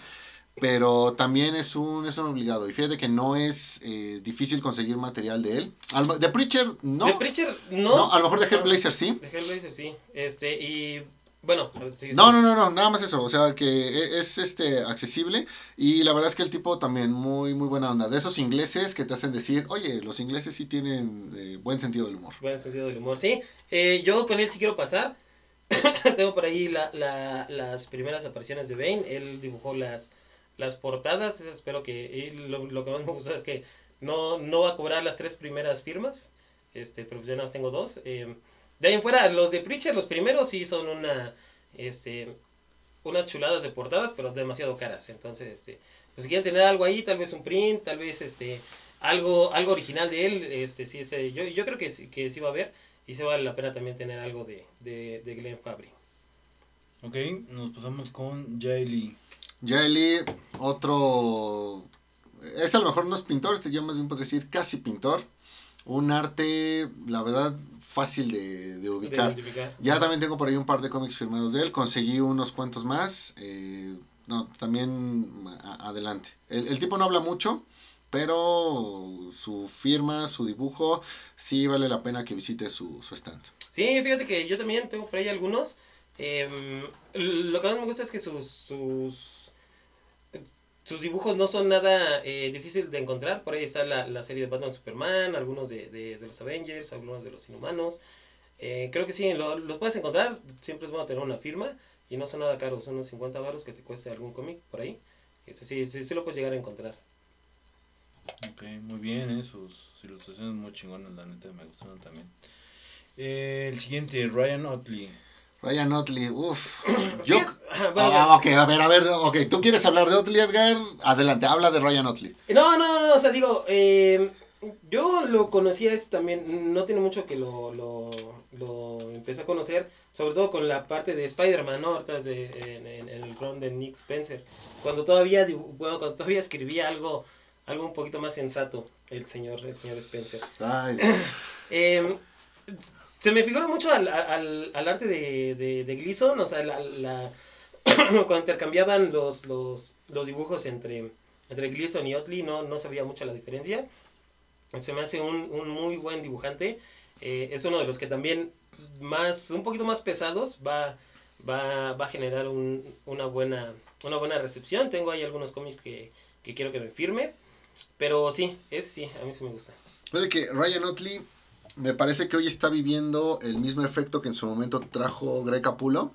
Pero también es un, es un obligado. Y fíjate que no es eh, difícil conseguir material de él. Al- de Preacher, no. De Preacher, no. No, a lo mejor de Hellblazer sí. De Hellblazer, sí. Este, y bueno, sí, No, sí. no, no, no, nada más eso. O sea, que e- es este accesible. Y la verdad es que el tipo también muy, muy buena onda. De esos ingleses que te hacen decir, oye, los ingleses sí tienen eh, buen sentido del humor. Buen sentido del humor, sí. Eh, yo con él sí quiero pasar. Tengo por ahí la, la- las primeras apariciones de Bane. Él dibujó las, las portadas. Espero que. Lo, lo que más me gustó es que no, no va a cobrar las tres primeras firmas. Este, pero pues ya nada más tengo dos. Eh, de ahí en fuera, los de Preacher, los primeros sí son una. Este, unas chuladas de portadas, pero demasiado caras. Entonces, este, pues si quieren tener algo ahí, tal vez un print, tal vez este algo algo original de él, este sí ese, yo, yo creo que sí, que sí va a haber y se vale la pena también tener algo de, de, de Glenn Fabry. Ok, nos pasamos con Jaili. Yaeli, otro. Este a lo mejor no es pintor, este yo más bien podría decir casi pintor. Un arte, la verdad, fácil de, de ubicar. De. Ya también tengo por ahí un par de cómics firmados de él. Conseguí unos cuantos más. eh, no, también a- adelante. El, el tipo no habla mucho, pero su firma, su dibujo, sí vale la pena que visite su, su stand. Sí, fíjate que yo también tengo por ahí algunos. Em, lo que más me gusta es que sus, sus sus dibujos no son nada eh, difícil de encontrar. Por ahí está la, la serie de Batman Superman, algunos de, de, de los Avengers, algunos de los Inhumanos. Eh, creo que sí, lo- los puedes encontrar. Siempre es bueno tener una firma y no son nada caros. Son unos 50 baros que te cueste algún cómic por ahí. Este, sí, sí, lo puedes llegar a encontrar. Ok, muy bien, ¿eh? sus ilustraciones muy chingonas, la neta, me gustaron también. Eh, el siguiente, Ryan Otley. Ryan Otley, uff. Yo... Bueno, Ah, ok, a ver, a ver, ok, tú quieres hablar de Otley, Edgar, adelante, habla de Ryan Otley. No, no, no, no, o sea, digo, eh, yo lo conocía este también, no tiene mucho que lo, lo, lo empecé a conocer, sobre todo con la parte de Spider-Man, ¿no? Ahorita de, en, en- en el run de Nick Spencer, cuando todavía, bueno, cuando todavía escribía algo, algo un poquito más sensato, el señor, el señor Spencer. Ay, Eh, se me figura mucho al, al, al arte de, de, de Gleason, o sea, la, la- cuando intercambiaban los, los, los dibujos entre, entre Gleason y Otley, no, no se veía mucho la diferencia. Se me hace un, un muy buen dibujante. Eh, es uno de los que también más, un poquito más pesados va, va, va a generar un- una, buena, una buena recepción. Tengo ahí algunos cómics que, que quiero que me firme. Pero sí, es sí, a mí sí me gusta. Puede que Ryan Otley me parece que hoy está viviendo el mismo efecto que en su momento trajo Greg Capullo,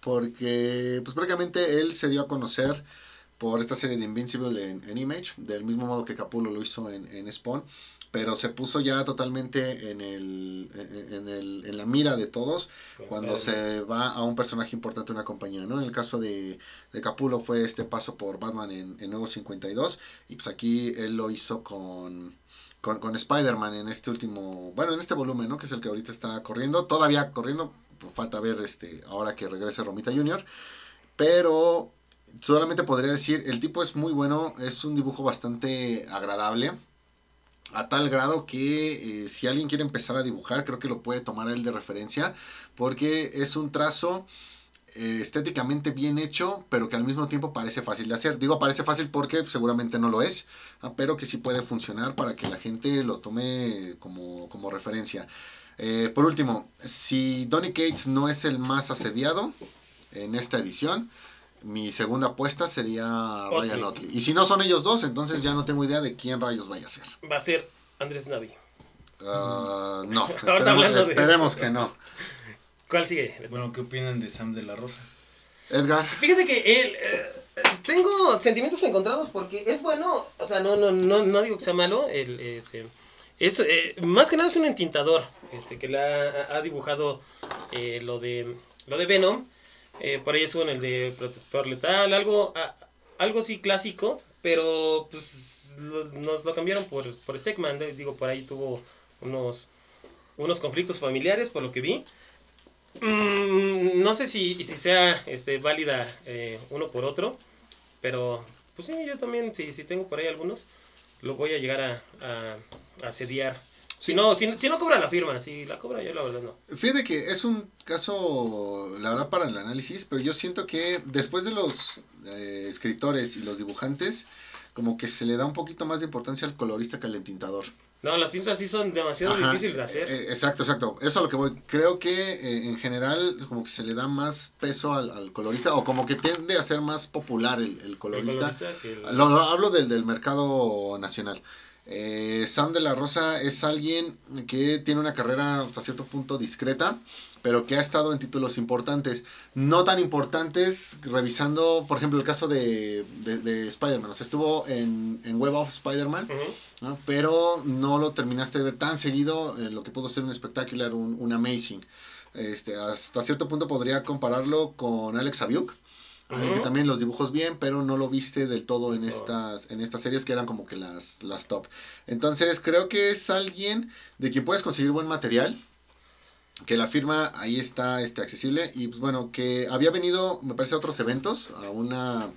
porque pues prácticamente él se dio a conocer por esta serie de Invincible en, en Image, del mismo modo que Capullo lo hizo en, en Spawn, pero se puso ya totalmente en, el, en, en el, en la mira de todos cuando se va a un personaje importante de una compañía, ¿no? En el caso de, de Capullo fue este paso por Batman en, en Nuevo 52 y pues aquí él lo hizo con, con, con Spider-Man en este último, bueno, en este volumen, ¿no? Que es el que ahorita está corriendo, todavía corriendo, pues, falta ver este ahora que regrese Romita Jr., pero solamente podría decir, el tipo es muy bueno, es un dibujo bastante agradable. A tal grado que eh, si alguien quiere empezar a dibujar, creo que lo puede tomar él de referencia, porque es un trazo eh, estéticamente bien hecho, pero que al mismo tiempo parece fácil de hacer. Digo parece fácil porque seguramente no lo es, ah, pero que sí puede funcionar para que la gente lo tome como, como referencia. Eh, por último, si Donny Cates no es el más asediado en esta edición, mi segunda apuesta sería Otley. Ryan Otley. Y si no son ellos dos, entonces ya no tengo idea de quién rayos vaya a ser. Va a ser Andrés Navi. Ah, no, esperemos que no. ¿Cuál sigue? Bueno, ¿qué opinan de Sam de la Rosa? Edgar, Fíjate que él, eh, tengo sentimientos encontrados porque es bueno, o sea, no, no, no, no digo que sea malo, el, este, es, eh, más que nada es un entintador, este, que le ha, ha dibujado eh, lo de lo de Venom, eh, por ahí estuvo en el de Protector Letal, algo, a- algo sí clásico, pero pues lo- nos lo cambiaron por, por Stegman, digo, por ahí tuvo unos, unos conflictos familiares, por lo que vi. Mm, no sé si, si sea este, válida eh, uno por otro, pero pues sí, yo también, si, si tengo por ahí algunos, lo voy a llegar a, a, a sediar. Si, no, si, si no cobra la firma, si la cobra yo la verdad no. Fíjate que es un caso, la verdad, para el análisis, pero yo siento que después de los eh, escritores y los dibujantes, como que se le da un poquito más de importancia al colorista que al entintador. No, las cintas sí son demasiado Ajá, difíciles de hacer. eh, eh, exacto, exacto. Eso es a lo que voy. Creo que eh, en general como que se le da más peso al, al colorista o como que tiende a ser más popular el, el El colorista. el- lo hablo del, del mercado nacional. Eh, Sam de la Rosa es alguien que tiene una carrera hasta cierto punto discreta, pero que ha estado en títulos importantes. No tan importantes, revisando, por ejemplo, el caso de, de, de Spider-Man. O sea, estuvo en, en Web of Spider-Man, Ujú. ¿no? pero no lo terminaste de ver tan seguido en lo que pudo ser un espectacular, un, un amazing. Este, hasta cierto punto podría compararlo con Alex Abiuk, alguien que Ujú. también los dibujos bien, pero no lo viste del todo en No. estas, en estas series que eran como que las, las top. Entonces creo que es alguien de quien puedes conseguir buen material, que la firma ahí está este, accesible y pues bueno, que había venido, me parece, a otros eventos, a una...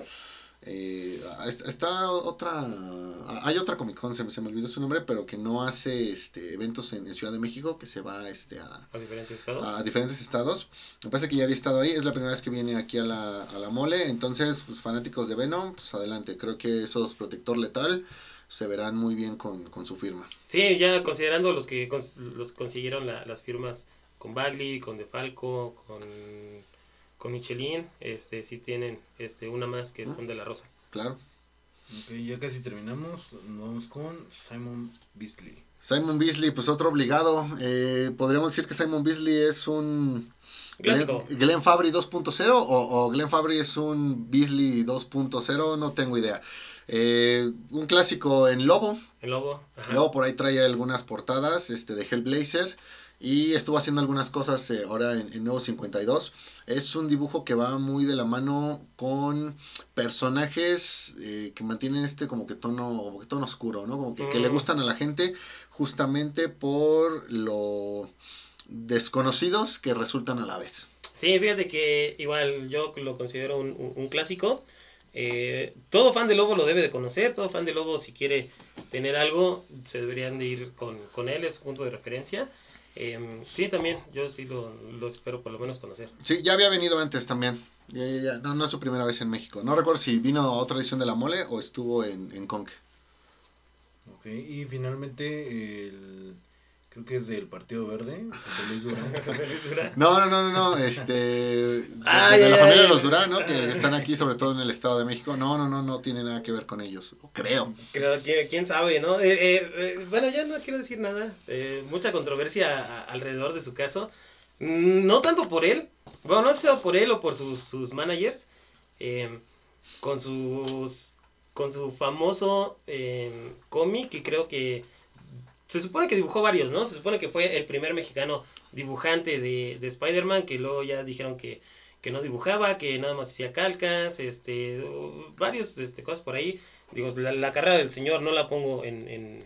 eh, está otra a- hay otra Comic Con se, me- se me olvidó su nombre pero que no hace este eventos en, en Ciudad de México que se va este a, a diferentes estados. a diferentes estados. Me parece que ya había estado ahí, es la primera vez que viene aquí a la, a la mole, entonces pues fanáticos de Venom, pues adelante, creo que esos Protector Letal se verán muy bien con, con su firma. Sí, ya considerando los que cons- los consiguieron la- las firmas con Bagley, con DeFalco, con, con Michelin, este sí tienen este una más que es Son de la Rosa. Claro. Ok, ya casi terminamos. Nos vamos con Simon Beasley. Simon Beasley, pues otro obligado. Eh, podríamos decir que Simon Beasley es un Clásico. Glenn, Glenn Fabry 2.0 o, o Glenn Fabry es un Beasley 2.0, no tengo idea. Eh, un clásico en Lobo. El lobo. Ajá. Luego por ahí trae algunas portadas este, de Hellblazer. Y estuvo haciendo algunas cosas eh, ahora en, en Nuevo 52. Es un dibujo que va muy de la mano con personajes eh, que mantienen este como que tono, como que tono oscuro, ¿no? Como que, que le Mm. gustan a la gente justamente por lo desconocidos que resultan a la vez. Sí, fíjate que igual yo lo considero un, un- un clásico. Eh, todo fan de Lobo lo debe de conocer. Todo fan de Lobo, si quiere tener algo, se deberían de ir con, con él. Es un punto de referencia. Eh, sí, también. Yo sí lo, lo espero por lo menos conocer. Sí, ya había venido antes también. Ya, ya, ya. No, no es su primera vez en México. No recuerdo si vino a otra edición de la mole o estuvo en, en Conque. Ok, y finalmente el... Creo que es del Partido Verde, José Luis Durán. No, no, no, no, no, este, de, la familia de los Durán, ¿no? Que están aquí, sobre todo en el Estado de México. No, no, no, no tiene nada que ver con ellos, creo. Creo que quién sabe, ¿no? Eh, eh, eh, bueno, ya no quiero decir nada. Eh, mucha controversia alrededor de su caso. Mm, No tanto por él. Bueno, no sé si por él o por sus, sus managers. eh, con sus. Con su famoso eh, cómic que creo que. Se supone que dibujó varios, ¿no? Se supone que fue el primer mexicano dibujante de, de Spider-Man, que luego ya dijeron que, que no dibujaba, que nada más hacía calcas, este, varios este, cosas por ahí. Digo, la, la carrera del señor no la pongo en, en,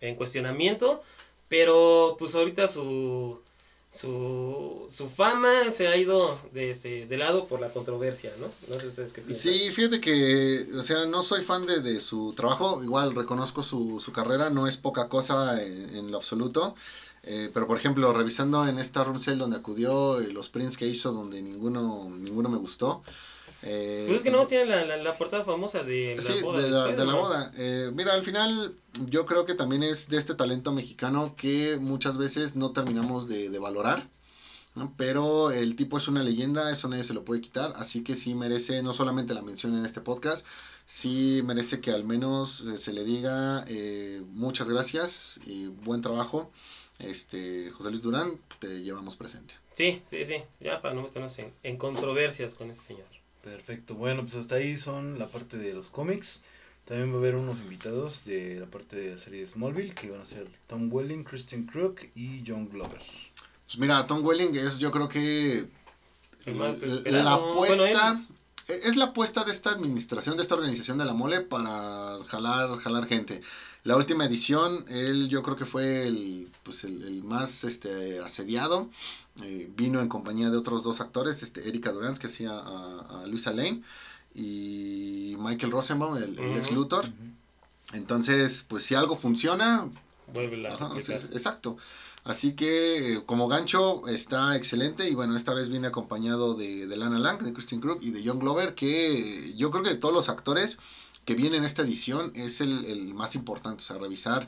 en cuestionamiento, pero pues ahorita su, su, su fama se ha ido de, este, de lado por la controversia, ¿no? No sé ustedes qué piensan. Sí, fíjate que, o sea, no soy fan de, de su trabajo, igual reconozco su, su carrera, no es poca cosa en, lo absoluto. Eh, pero por ejemplo, revisando en esta room donde acudió, eh, los prints que hizo donde ninguno, ninguno me gustó. Eh, Pues es que no tiene la, la, la portada famosa de la Sí, boda. de la, de la boda. Eh, mira, al final yo creo que también es de este talento mexicano que muchas veces no terminamos de, de valorar. ¿no? Pero el tipo es una leyenda, eso nadie se lo puede quitar. Así que sí merece no solamente la mención en este podcast, sí merece que al menos eh, se le diga eh, muchas gracias y buen trabajo. Este, José Luis Durán, te llevamos presente. Sí, sí, sí. Ya para no meternos en, en controversias con ese señor. Perfecto, bueno, pues hasta ahí son la parte de los cómics. También va a haber unos invitados de la parte de la serie de Smallville, que van a ser Tom Welling, Christian Crook y John Glover. Pues mira, Tom Welling es yo creo que El más la esperado. apuesta Bueno, es la apuesta de esta administración, de esta organización de la mole para jalar, jalar gente. La última edición, él yo creo que fue el, pues el, el más este, asediado. Eh, vino en compañía de otros dos actores, este, Erika Durán, que hacía a, a Luisa Lane, y Michael Rosenbaum, el, el ex. Luthor. Entonces, pues si algo funciona, Vuelve a Ajá, sí, exacto. Así que eh, como gancho está excelente y bueno, esta vez viene acompañado de, de Lana Lang, de Christian Crook y de John Glover, que yo creo que de todos los actores que vienen en esta edición es el, más importante, o sea, revisar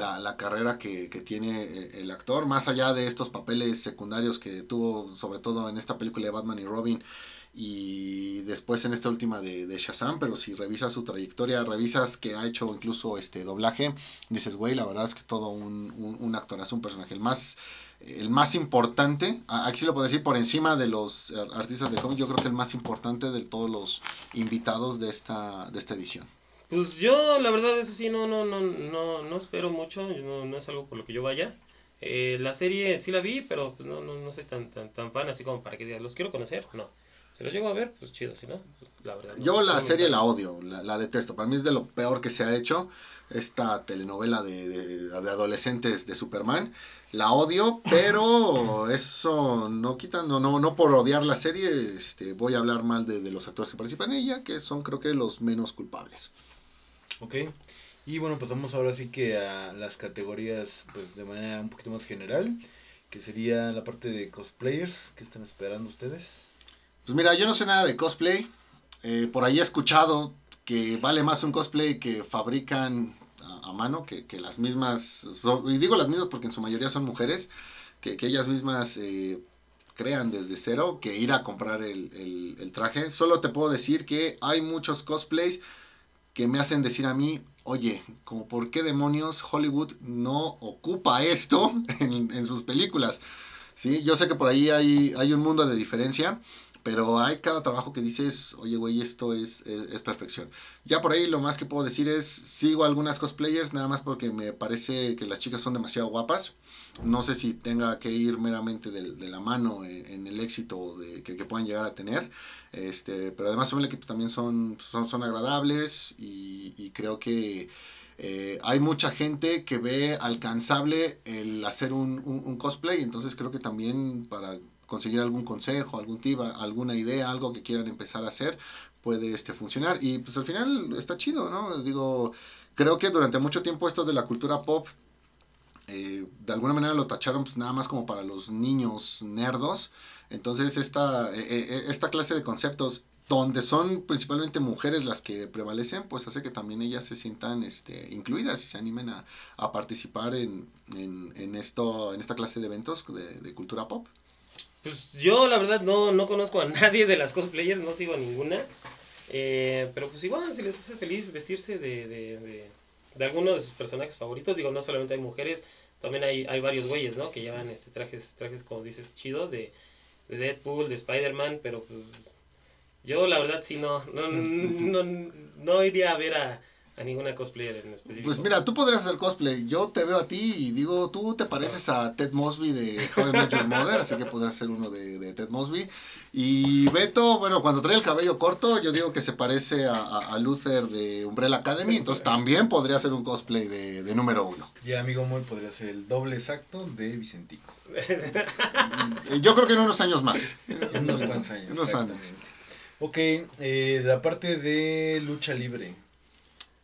la, carrera que, tiene eh, el actor, más allá de estos papeles secundarios que tuvo, sobre todo en esta película de Batman y Robin, y después en esta última de, Shazam, pero si revisas su trayectoria, revisas que ha hecho incluso este doblaje, dices, güey, la verdad es que todo un, un, un un personaje, el más, el más importante, aquí sí lo puedo decir, por encima de los eh, artistas de cómic, yo creo que el más importante de todos los invitados de esta, de esta edición. Pues yo, la verdad, eso sí, no, no, no, no, no espero mucho, no, no es algo por lo que yo vaya. Eh, la serie sí la vi, pero pues no, no, no soy tan, tan, tan fan así como para que diga, los quiero conocer, no. Si los llego a ver, pues chido, si no, la verdad. no, Yo la serie la odio, la, la detesto. Para mí es de lo peor que se ha hecho. Esta telenovela de, de- de adolescentes de Superman. La odio, pero eso no quita, no, no, no por odiar la serie, este, voy a hablar mal de, de los actores que participan en ella, que son creo que los menos culpables. Ok, y bueno, pasamos ahora sí que a las categorías, pues de manera un poquito más general, que sería la parte de cosplayers, que están esperando ustedes? Pues mira, yo no sé nada de cosplay. eh, por ahí he escuchado que vale más un cosplay que fabrican a, mano que, que las mismas. Y digo las mismas porque en su mayoría son mujeres. Que, que ellas mismas eh, crean desde cero que ir a comprar el, el- el traje. Solo te puedo decir que hay muchos cosplays que me hacen decir a mí, oye, como por qué demonios Hollywood no ocupa esto en, en sus películas. ¿Sí? Yo sé que por ahí hay, hay un mundo de diferencia, pero hay cada trabajo que dices, oye, güey, esto es, es, es, perfección. Ya por ahí lo más que puedo decir es, sigo algunas cosplayers, nada más porque me parece que las chicas son demasiado guapas. No sé si tenga que ir meramente de, de la mano en, en, el éxito de, que, que, puedan llegar a tener. Este, pero además son que también son, son, son agradables y, y creo que... Eh, hay mucha gente que ve alcanzable el hacer un, un, un, cosplay, entonces creo que también para conseguir algún consejo, algún tip, alguna idea, algo que quieran empezar a hacer, puede este, funcionar. Y pues al final está chido, ¿no? Digo, creo que durante mucho tiempo esto de la cultura pop, eh, de alguna manera lo tacharon pues nada más como para los niños nerdos. Entonces esta, eh, esta clase de conceptos donde son principalmente mujeres las que prevalecen, pues hace que también ellas se sientan este, incluidas y se animen a, a participar en, en, esto, en esta clase de eventos de cultura pop. Pues yo la verdad no, no conozco a nadie de las cosplayers, no sigo a ninguna. Eh, pero pues igual, si les hace feliz vestirse de, de, de, de, alguno de sus personajes favoritos, digo, no solamente hay mujeres, también hay, hay varios güeyes, ¿no? Que llevan este trajes, trajes como dices, chidos de, de Deadpool, de Spider-Man, pero pues yo la verdad sí no, no, no, no iría a ver a, a ninguna cosplayer en específico. Pues mira, tú podrías hacer cosplay. Yo te veo a ti y digo, tú te pareces a Ted Mosby de How I Met Your Mother, así que podrás ser uno de, de, Ted Mosby. Y Beto, bueno, cuando trae el cabello corto, yo digo que se parece a, a, a Luther de Umbrella Academy, entonces también podría ser un cosplay de, de número uno. Y el amigo Moy podría ser el doble exacto de Vicentico. yo creo que en unos años más. En unos cuantos años. En unos años. Ok, eh, la parte de lucha libre.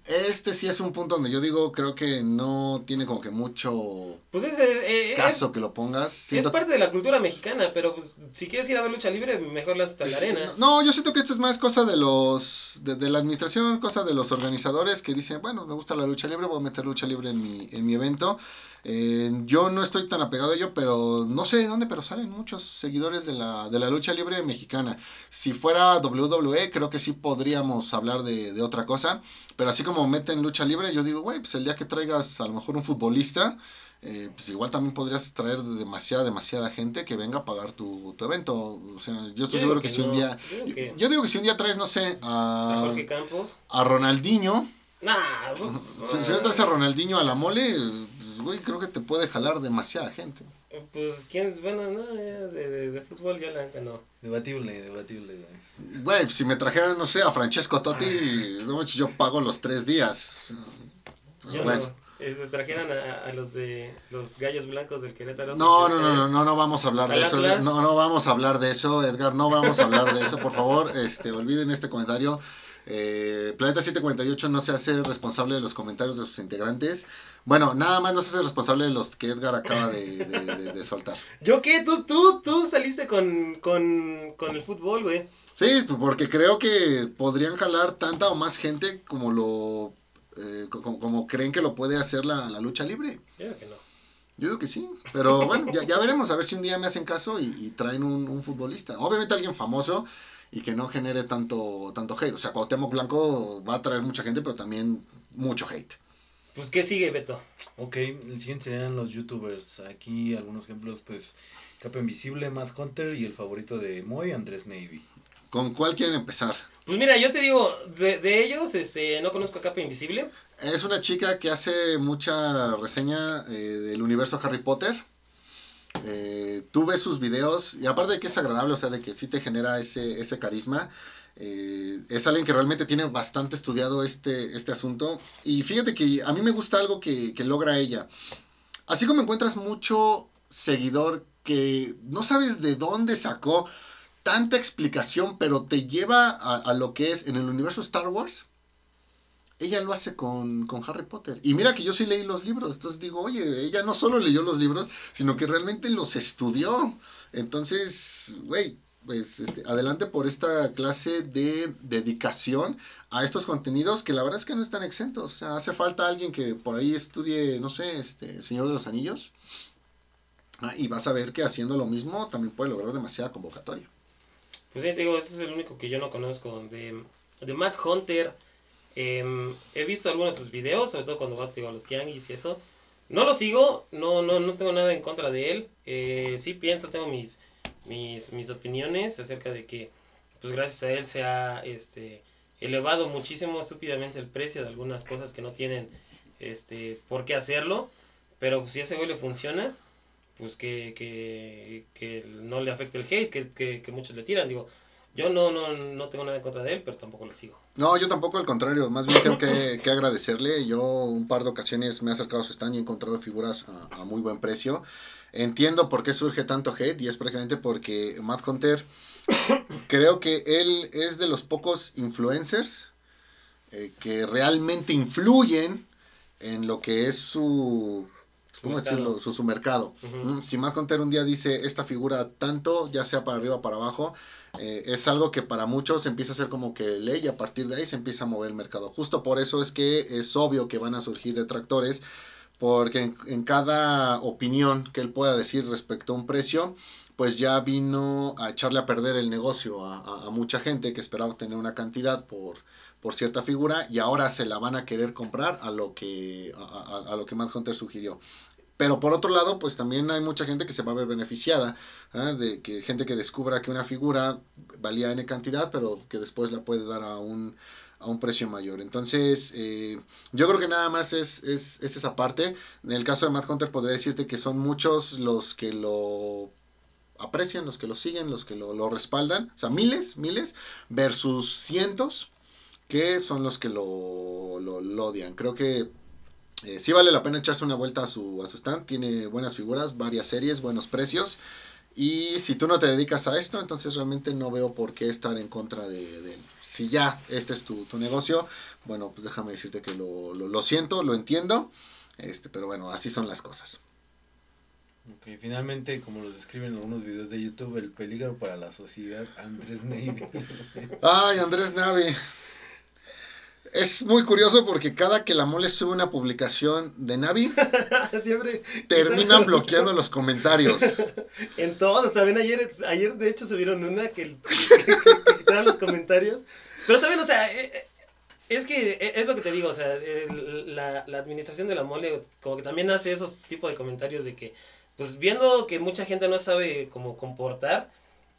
Este sí es un punto donde yo digo, creo que no tiene como que mucho pues es, eh, caso es, que lo pongas. Siento... Es parte de la cultura mexicana, pero pues, si quieres ir a ver lucha libre, mejor la hasta la arena. No, yo siento que esto es más cosa de los de, de, la administración, cosa de los organizadores que dicen, bueno, me gusta la lucha libre, voy a meter lucha libre en mi, en mi evento. Eh, yo no estoy tan apegado a ello, pero no sé de dónde, pero salen muchos seguidores de la, de la lucha libre mexicana. Si fuera WWE, creo que sí podríamos hablar de, de otra cosa, pero así como meten lucha libre, yo digo, güey, pues el día que traigas a lo mejor un futbolista, eh, pues igual también podrías traer demasiada, demasiada gente que venga a pagar tu, tu evento. O sea, yo estoy yo seguro que, que, si no. un día... Yo, que... yo, digo que si un día traes, no sé, a... A, a Ronaldinho. Nah, si, si traes a Ronaldinho a la mole, pues, güey, creo que te puede jalar demasiada gente. Pues, ¿quién? Bueno, no, de, de, de, fútbol ya la neta no. Debatible, debatible. Güey, si me trajeran, no sé, a Francesco Totti, no, yo pago los tres días. Yo bueno. no. Eh, trajeran a, a, los de los gallos blancos del Querétaro. No, no, no, no, no, no vamos a hablar de eso. No, no vamos a hablar de eso, Edgar, no vamos a hablar de eso, por favor, este, olviden este comentario. Eh, Planeta 748 no se hace responsable de los comentarios de sus integrantes. Bueno, nada más no se hace responsable de los que Edgar acaba de, de, de, de soltar. ¿Yo qué? Tú, tú, tú saliste con, con, con el fútbol, güey. Sí, porque creo que podrían jalar tanta o más gente como lo eh, como, como, creen que lo puede hacer la, la lucha libre. Yo creo que no. Yo digo que sí, pero bueno, ya, ya veremos, a ver si un día me hacen caso y, y traen un, un, futbolista. Obviamente alguien famoso y que no genere tanto, tanto hate. O sea, Cuauhtémoc Blanco va a traer mucha gente, pero también mucho hate. Pues, ¿qué sigue, Beto? Ok, el siguiente serían los youtubers. Aquí algunos ejemplos, pues, Capa Invisible, Matt Hunter y el favorito de Moy, Andrés Navy. ¿Con cuál quieren empezar? Pues mira, yo te digo, de, de, ellos, este, no conozco a Capa Invisible. Es una chica que hace mucha reseña eh, del universo Harry Potter. Eh, tú ves sus videos y aparte de que es agradable, o sea, de que sí te genera ese, ese carisma, eh, es alguien que realmente tiene bastante estudiado este, este asunto. Y fíjate que a mí me gusta algo que, que logra ella. Así como encuentras mucho seguidor que no sabes de dónde sacó tanta explicación, pero te lleva a, a, lo que es en el universo Star Wars. Ella lo hace con, con, Harry Potter. Y mira que yo sí leí los libros. Entonces digo, oye, ella no solo leyó los libros, sino que realmente los estudió. Entonces, güey, pues este, adelante por esta clase de dedicación a estos contenidos que la verdad es que no están exentos. O sea, hace falta alguien que por ahí estudie, no sé, este, Señor de los Anillos. Ah, y vas a ver que haciendo lo mismo también puede lograr demasiada convocatoria. Pues sí, te digo, ese es el único que yo no conozco. De, de Matt Hunter, Em, he visto algunos de sus videos, sobre todo cuando va digo, a los tianguis y eso. No lo sigo, no, no, no tengo nada en contra de él. Eh, sí pienso, tengo mis, mis, mis opiniones acerca de que, pues gracias a él se ha este, elevado muchísimo estúpidamente el precio de algunas cosas que no tienen este, por qué hacerlo. Pero si a ese güey le funciona, pues que, que, que no le afecte el hate que, que, que muchos le tiran. Digo, yo no, no, no tengo nada en contra de él, pero tampoco lo sigo. No, yo tampoco, al contrario, más bien tengo que, que agradecerle. Yo un par de ocasiones me he acercado a su stand y he encontrado figuras a, a, muy buen precio. Entiendo por qué surge tanto hate y es prácticamente porque Matt Hunter, creo que él es de los pocos influencers eh, que realmente influyen en lo que es su, ¿cómo mercado. decirlo? Su, su mercado. Mm, Si Matt Hunter un día dice esta figura tanto, ya sea para arriba o para abajo, eh, es algo que para muchos empieza a ser como que ley y a partir de ahí se empieza a mover el mercado. Justo por eso es que es obvio que van a surgir detractores, porque en, cada opinión que él pueda decir respecto a un precio, pues ya vino a echarle a perder el negocio a, mucha gente que esperaba obtener una cantidad por, por cierta figura y ahora se la van a querer comprar a lo que, a- a lo que Matt Hunter sugirió. Pero por otro lado, pues también hay mucha gente que se va a ver beneficiada, ¿ah? de que gente que descubra que una figura valía N cantidad, pero que después la puede dar a un, a un precio mayor. Entonces, eh, yo creo que nada más es, es, es esa parte. En el caso de Matt Hunter podría decirte que son muchos los que lo aprecian, los que lo siguen, los que lo, lo respaldan. O sea, miles, miles, versus cientos que son los que lo, lo odian. Creo que eh, sí vale la pena echarse una vuelta a su, a su stand. Tiene buenas figuras, varias series, buenos precios. Y si tú no te dedicas a esto, entonces realmente no veo por qué estar en contra de, de él. Si ya este es tu, tu negocio, bueno, pues déjame decirte que lo, lo, lo siento, lo entiendo. Este, pero bueno, así son las cosas. Ok, finalmente, como lo describen en algunos videos de YouTube, el peligro para la sociedad, Andrés Navy. Ay, Andrés Nave. Es muy curioso porque cada que la mole sube una publicación de Navi, Siempre. terminan bloqueando los comentarios. En todos, ¿saben? Ayer, ayer de hecho subieron una que, que, que- que quitaron los comentarios. Pero también, o sea, eh, eh, es que eh, es lo que te digo, o sea, la, la administración de la mole como que también hace esos tipos de comentarios de que, pues viendo que mucha gente no sabe cómo comportar,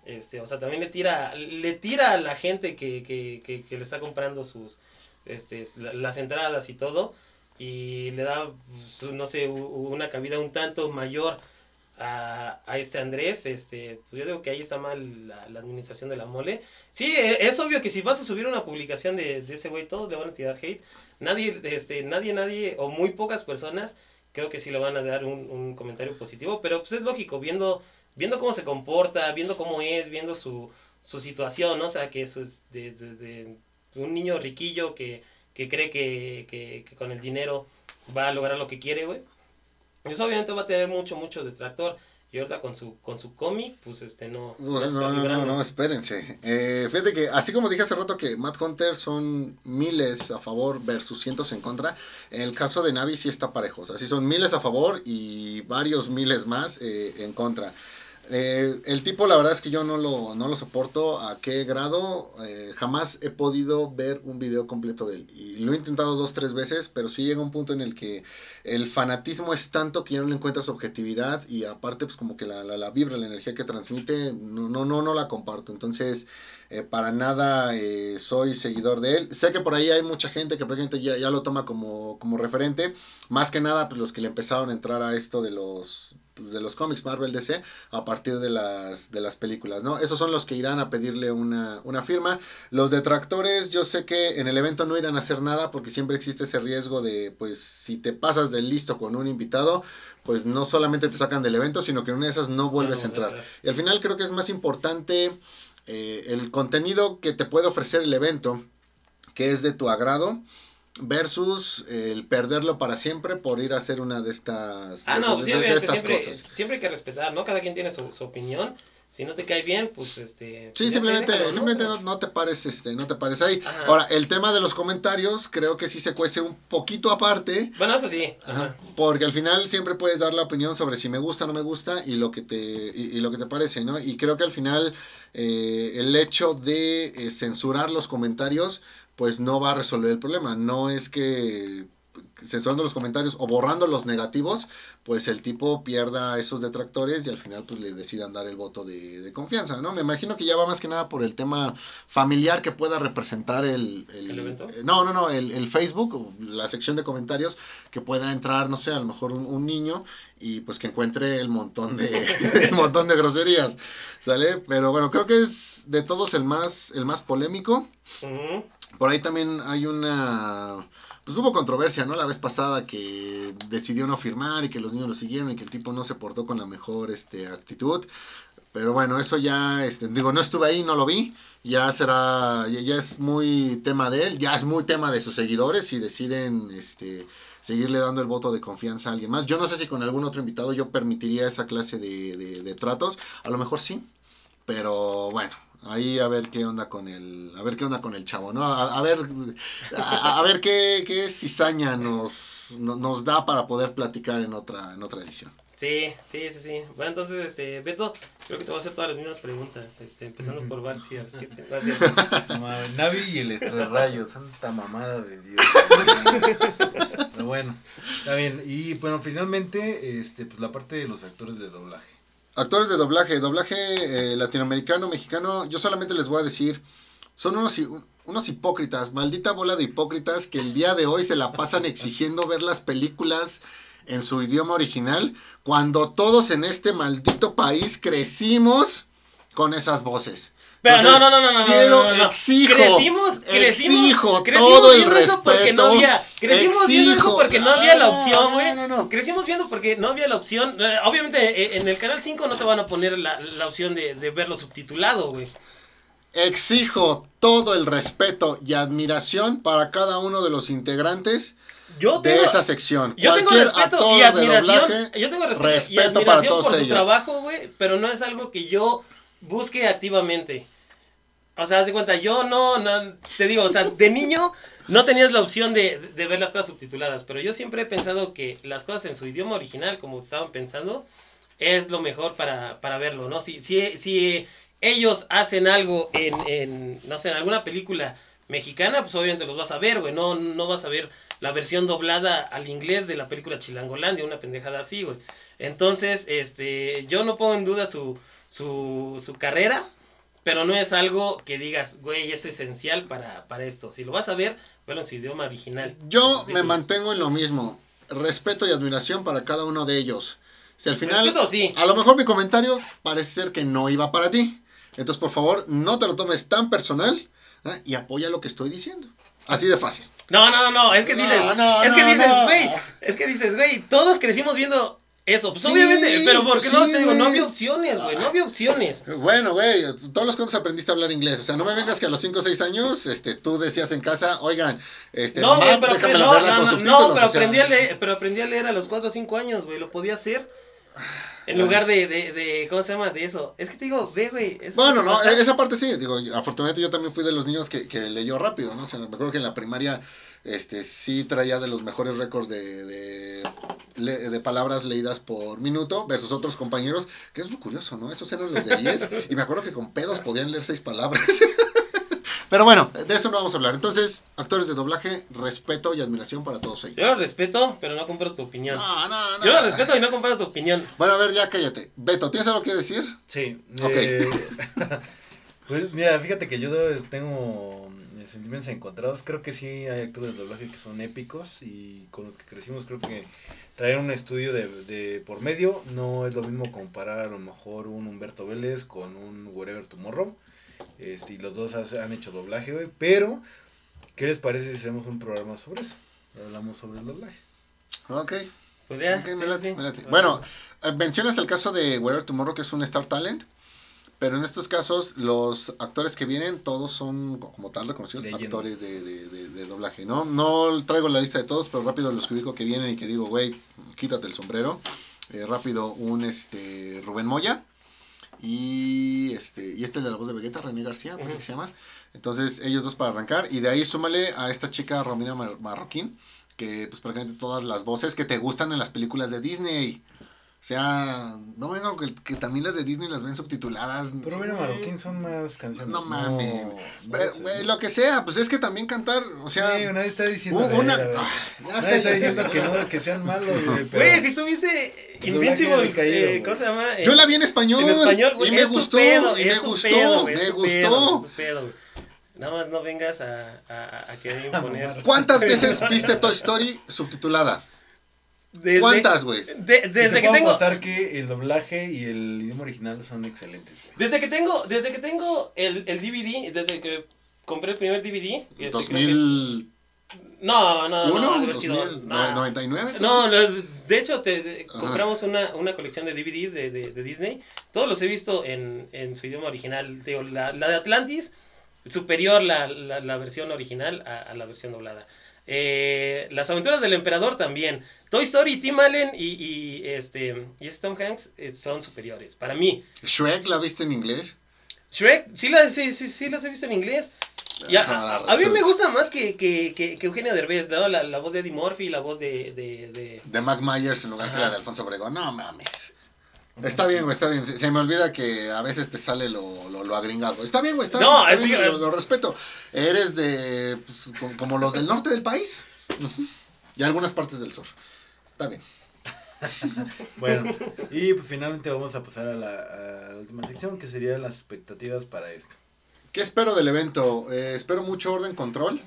este, o sea, también le tira, le tira a la gente que, que, que, que le está comprando sus, este, la- las entradas y todo, y le da, pues, no sé, una cabida un tanto mayor a, a este Andrés, este, pues yo digo que ahí está mal la, administración de la mole. Sí, e- es obvio que si vas a subir una publicación de, de ese güey, todos le van a tirar hate. Nadie, este, nadie, nadie, o muy pocas personas, creo que sí le van a dar un, un comentario positivo, pero pues es lógico, viendo, viendo cómo se comporta, viendo cómo es, viendo su, su situación, ¿no? O sea, que eso es de- de un niño riquillo que, que cree que, que, que con el dinero va a lograr lo que quiere, güey. Pues obviamente va a tener mucho, mucho detractor. Y ahorita con su, con su cómic, pues este no. No, no, no, librando. no, espérense. Eh, fíjate que, así como dije hace rato que Matt Hunter son miles a favor versus cientos en contra, en el caso de Navi sí está parejo. O sea, sí son miles a favor y varios miles más eh, en contra. Eh, el tipo, la verdad es que yo no lo, no lo soporto. ¿A qué grado? Eh, jamás he podido ver un video completo de él. Y lo he intentado dos, tres veces, pero sí llega un punto en el que el fanatismo es tanto que ya no le encuentras objetividad y aparte, pues como que la, la, vibra, la energía que transmite, no, no, no, no la comparto. Entonces, eh, para nada soy seguidor de él. Sé que por ahí hay mucha gente que prácticamente ya, ya lo toma como, como referente. Más que nada, pues los que le empezaron a entrar a esto de los de los cómics Marvel DC a partir de las de las películas, ¿no? Esos son los que irán a pedirle una, una firma. Los detractores, yo sé que en el evento no irán a hacer nada porque siempre existe ese riesgo de, pues, si te pasas del listo con un invitado, pues no solamente te sacan del evento, sino que en una de esas no vuelves a entrar. Y al final creo que es más importante eh, el contenido que te puede ofrecer el evento, que es de tu agrado, versus el perderlo para siempre por ir a hacer una de estas, Ah, de- no, de- pues, de- estas siempre, cosas. siempre hay que respetar, ¿no? Cada quien tiene su, su opinión. Si no te cae bien, pues este. Sí, ya simplemente, déjalo, simplemente no, no te pares, este, no te pares ahí. Ajá. Ahora, el tema de los comentarios, creo que sí se cuece un poquito aparte. Bueno, eso sí. Ajá. porque al final siempre puedes dar la opinión sobre si me gusta o no me gusta y lo que te y, y lo que te parece, ¿no? Y creo que al final eh, el hecho de eh, censurar los comentarios pues no va a resolver el problema. No es que censurando los comentarios o borrando los negativos, pues el tipo pierda esos detractores y al final pues le decidan dar el voto de, confianza, ¿no? Me imagino que ya va más que nada por el tema familiar que pueda representar el... ¿El, evento? Eh, no, no, no, el, el, Facebook, la sección de comentarios, que pueda entrar, no sé, a lo mejor un, niño y pues que encuentre el montón de, el montón de groserías, ¿sale? Pero bueno, creo que es de todos el más, el más polémico. Por ahí también hay una pues hubo controversia, ¿no? La vez pasada que decidió no firmar y que los niños lo siguieron y que el tipo no se portó con la mejor este, actitud. Pero bueno, eso ya, este, digo, no estuve ahí, no lo vi. Ya será, ya, es muy tema de él, ya es muy tema de sus seguidores si deciden este, seguirle dando el voto de confianza a alguien más. Yo no sé si con algún otro invitado yo permitiría esa clase de, de tratos. A lo mejor sí, pero bueno, Ahí a ver qué onda con el, a ver qué onda con el chavo, ¿no? A, ver, a, ver qué, qué cizaña nos, nos da para poder platicar en otra, en otra edición. Sí, sí, sí, sí. Bueno, entonces, este, Beto, creo que te voy a hacer todas las mismas preguntas, este, empezando por a ver qué te va Navi y el estrelrayo, santa mamada de Dios. Pero bueno, está bien. Y bueno, finalmente, este, pues la parte de los actores de doblaje. Actores de doblaje, doblaje eh, latinoamericano, mexicano, yo solamente les voy a decir, son unos, unos hipócritas, maldita bola de hipócritas que el día de hoy se la pasan exigiendo ver las películas en su idioma original, cuando todos en este maldito país crecimos con esas voces. Pero no, no, no, no, no. Quiero, no, no, Exijo, crecimos, crecimos, exijo todo el respeto. Porque no había, crecimos viendo eso porque no había la opción, güey. No, no, Crecimos viendo porque no había la opción. Eh, obviamente eh, en el canal 5 no te van a poner la, la opción de, de verlo subtitulado, güey. Exijo todo el respeto y admiración para cada uno de los integrantes yo tengo, de esa sección. Yo tengo respeto y admiración. yo tengo respeto, respeto y admiración para todos por ellos. su trabajo, güey, pero no es algo que yo busque activamente. O sea, haz de cuenta, yo no, no, te digo, o sea, de niño no tenías la opción de, de, ver las cosas subtituladas, pero yo siempre he pensado que las cosas en su idioma original, como estaban pensando, es lo mejor para, para verlo, ¿no? Si, si, si ellos hacen algo en, en, no sé, en alguna película mexicana, pues obviamente los vas a ver, güey, no, no vas a ver la versión doblada al inglés de la película Chilangolandia, una pendejada así, güey. Entonces, este, yo no pongo en duda su, su, su carrera, pero no es algo que digas, güey, es esencial para, para esto. Si lo vas a ver, bueno, en su idioma original. Yo me mantengo en lo mismo. Respeto y admiración para cada uno de ellos. Si al final, a lo mejor mi comentario parece ser que no iba para ti. Entonces, por favor, no te lo tomes tan personal ¿eh? y apoya lo que estoy diciendo. Así de fácil. No, no, no, no. Es que dices, es que dices, güey, es que dices, güey, todos crecimos viendo eso, pues obviamente, pero porque no te digo, no había opciones, güey, no había opciones. Bueno, güey, todos los cuantos aprendiste a hablar inglés, o sea, no me vengas que a los 5 o 6 años, este, tú decías en casa, oigan, este, no, mamá, pero, déjame no, no, no, no, pero aprendí a leer, pero aprendí a leer a los 4 o 5 años, güey, lo podía hacer. En lugar de, de, de, ¿cómo se llama? De eso. Es que te digo, ve, güey. Bueno, no, esa parte sí. Digo, afortunadamente yo también fui de los niños que, que leyó rápido, ¿no? O sea, me acuerdo que en la primaria este sí traía de los mejores récords de, de, de, palabras leídas por minuto versus otros compañeros, que es muy curioso, ¿no? Esos eran los de 10 y me acuerdo que con pedos podían leer seis palabras. Pero bueno, de eso no vamos a hablar. Entonces, actores de doblaje, respeto y admiración para todos ellos. Yo lo respeto, pero no compro tu opinión. No, no, no. Yo lo respeto y no compro tu opinión. Bueno, a ver, ya cállate. Beto, ¿tienes algo que decir? Sí. Ok. Eh, pues mira, fíjate que yo tengo sentimientos encontrados. Creo que sí hay actores de doblaje que son épicos y con los que crecimos creo que traer un estudio de, de por medio no es lo mismo comparar a lo mejor un Humberto Vélez con un Wherever Tomorrow. Este, y los dos han hecho doblaje, güey. Pero, ¿qué les parece si hacemos un programa sobre eso? Hablamos sobre el doblaje. Ok. Bueno, eh, mencionas el caso de Wherever Tomorrow, que es un Star Talent. Pero en estos casos, los actores que vienen, todos son como tal reconocidos actores de, doblaje, ¿no? No traigo la lista de todos, pero rápido los que ubico que vienen y que digo, güey, quítate el sombrero. Eh, rápido, un este Rubén Moya. Y este, y este de la voz de Vegeta, René García, uh se llama. Entonces, ellos dos para arrancar. Y de ahí súmale a esta chica Romina Marroquín, que pues prácticamente todas las voces que te gustan en las películas de Disney. O sea, no vengan que, que también las de Disney las ven subtituladas. Pero mira, Marroquín son más canciones. No mames. no Pero, sé. güey, lo que sea, pues es que también cantar, o sea, Sí, nadie está diciendo. una... Ah, Nadie está diciendo que no, que sean malos, güey. Pero... Güey, si tuviste Tu Invincible, eh. ¿cómo se llama? Yo la vi en español, en español, güey, y me gustó, pedo, y me gustó, pedo, me pedo, gustó. Nada más no vengas a, a, a querer imponer. ¿Cuántas veces viste Toy Story subtitulada? Desde- ¿Cuántas, güey? de- Y te desde que puedo tengo apostar que el doblaje y el idioma original son excelentes, güey. desde que tengo desde que tengo el, el DVD desde que compré el primer DVD este, creo que- 2001, no no no, no, haber sido- 2000, no. 99. No, de hecho, te, te- compramos una, una colección de DVDs de, de, de Disney. Todos los he visto en, en su idioma original. Digo, la, la de Atlantis, superior la, la, la versión original a, a la versión doblada. Eh, las aventuras del emperador también. Toy Story, Tim Allen y, y, este, y Tom Hanks eh, son superiores. Para mí. Shrek la viste en inglés. Shrek, sí, la, sí, sí, sí las he visto en inglés. Y a, a- a mí me gusta más que, que, que, que Eugenio Derbez, ¿no? la, la voz de Eddie Murphy, la voz de... de, de- De Mac Myers en lugar que Ajá. la de Alfonso Obregón. No mames. Está bien, güey, está bien. Se, se me olvida que a veces te sale lo, lo, lo agringado. Está bien, güey, está No, bien. está bien, lo, lo respeto. Eres de. pues, como, como los del norte del país. Y algunas partes del sur. Está bien. Bueno, y pues finalmente vamos a pasar a la, a la última sección, que serían las expectativas para esto. ¿Qué espero del evento? Eh, espero mucho orden control.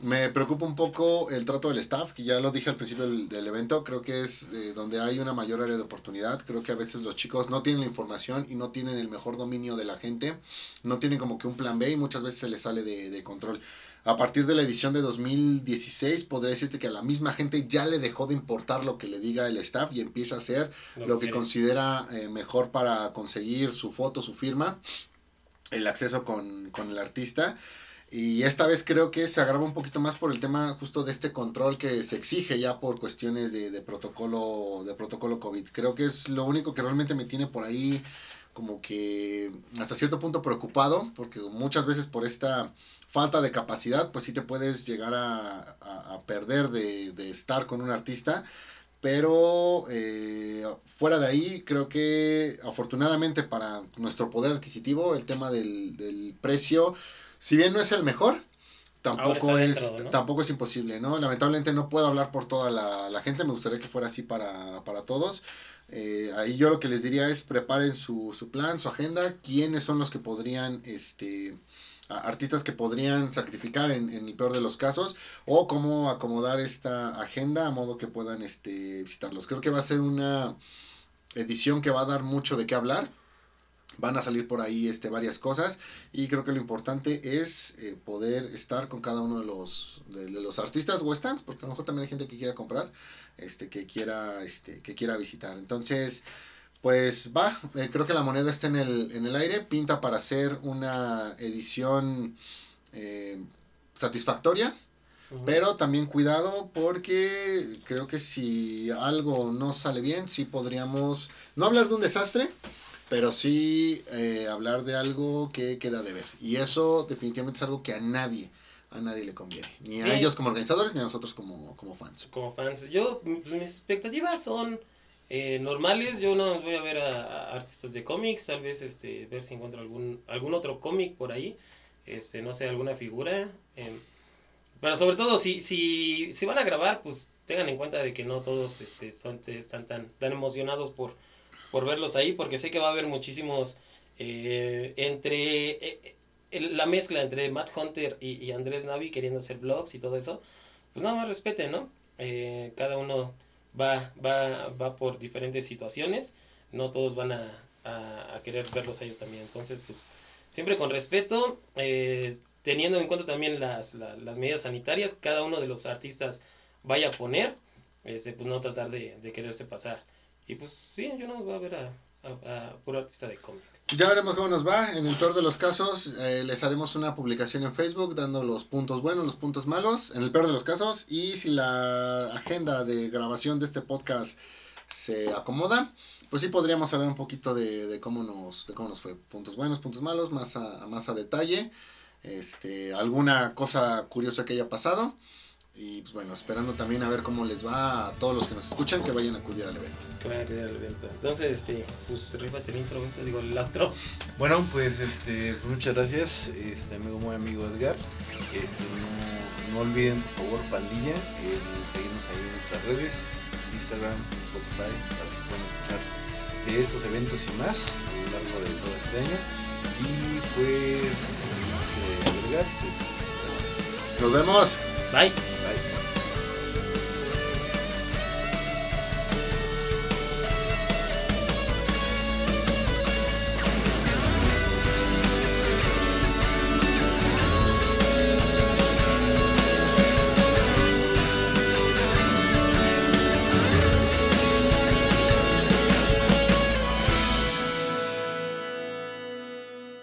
Me preocupa un poco el trato del staff, que ya lo dije al principio del, del evento. Creo que es eh, donde hay una mayor área de oportunidad. Creo que a veces los chicos no tienen la información y no tienen el mejor dominio de la gente. No tienen como que un plan B y muchas veces se les sale de, de control. A partir de la edición de 2016, podría decirte que a la misma gente ya le dejó de importar lo que le diga el staff y empieza a hacer lo que quiere. considera eh, mejor para conseguir su foto, su firma, el acceso con, con el artista. Y esta vez creo que se agrava un poquito más por el tema justo de este control que se exige ya por cuestiones de, de protocolo de protocolo COVID. Creo que es lo único que realmente me tiene por ahí como que hasta cierto punto preocupado, porque muchas veces por esta falta de capacidad, pues sí te puedes llegar a, a- a perder de, de estar con un artista. Pero eh, fuera de ahí, creo que afortunadamente para nuestro poder adquisitivo, el tema del, del precio, si bien no es el mejor, tampoco es, tampoco es imposible, ¿no? Lamentablemente no puedo hablar por toda la, la gente, me gustaría que fuera así para, para todos. Eh, ahí yo lo que les diría es preparen su, su plan, su agenda, quiénes son los que podrían, este, artistas que podrían sacrificar en, en el peor de los casos, o cómo acomodar esta agenda a modo que puedan este, visitarlos. Creo que va a ser una edición que va a dar mucho de qué hablar. Van a salir por ahí este, varias cosas y creo que lo importante es eh, poder estar con cada uno de los, de, de los artistas o stands, porque a lo mejor también hay gente que quiera comprar, este, que, quiera, este, que quiera visitar. Entonces, pues va, eh, creo que la moneda está en el, en el aire, pinta para hacer una edición eh, satisfactoria, pero también cuidado porque creo que si algo no sale bien, sí podríamos, no hablar de un desastre, pero sí eh, hablar de algo que queda de ver. Y eso definitivamente es algo que a nadie, a nadie le conviene. Ni a ellos como organizadores, ni a nosotros como, como fans. como fans. Yo, pues, mis expectativas son eh, normales. Yo no voy a ver a, a artistas de cómics, tal vez este, ver si encuentro algún, algún otro cómic por ahí. Este, no sé, alguna figura. em, pero sobre todo, si, si, si van a grabar, pues tengan en cuenta de que no todos este, son, están tan, tan emocionados por, por verlos ahí, porque sé que va a haber muchísimos eh, entre eh, el- la mezcla entre Matt Hunter y, y Andrés Navi queriendo hacer vlogs y todo eso. Pues nada más respeten, ¿no? Eh, cada uno va, va, va por diferentes situaciones, no todos van a, a- a querer verlos a ellos también. Entonces, pues siempre con respeto, eh, teniendo en cuenta también las, la- las medidas sanitarias, cada uno de los artistas vaya a poner, este, pues no tratar de, de quererse pasar. Y pues sí, yo no voy a ver a, puro artista de cómic. Ya veremos cómo nos va. En el peor de los casos, eh, les haremos una publicación en Facebook dando los puntos buenos, los puntos malos, en el peor de los casos. Y si la agenda de grabación de este podcast se acomoda, pues sí podríamos hablar un poquito de, de cómo nos de cómo nos fue. Puntos buenos, puntos malos, más a, más a detalle. Este, alguna cosa curiosa que haya pasado. Y pues bueno, esperando también a ver cómo les va a todos los que nos escuchan que vayan a acudir al evento. Que vayan a acudir al evento. Entonces, este, pues rífate el intro, te digo el outro. Bueno, pues este, pues, muchas gracias, este amigo muy amigo Edgar. Este, no, no olviden por favor pandilla, eh, seguirnos ahí en nuestras redes, Instagram, Spotify, para que puedan escuchar de estos eventos y más a lo largo de todo este año. Y pues, sin más que agregar, pues nada más. Nos vemos. バイ。バイ。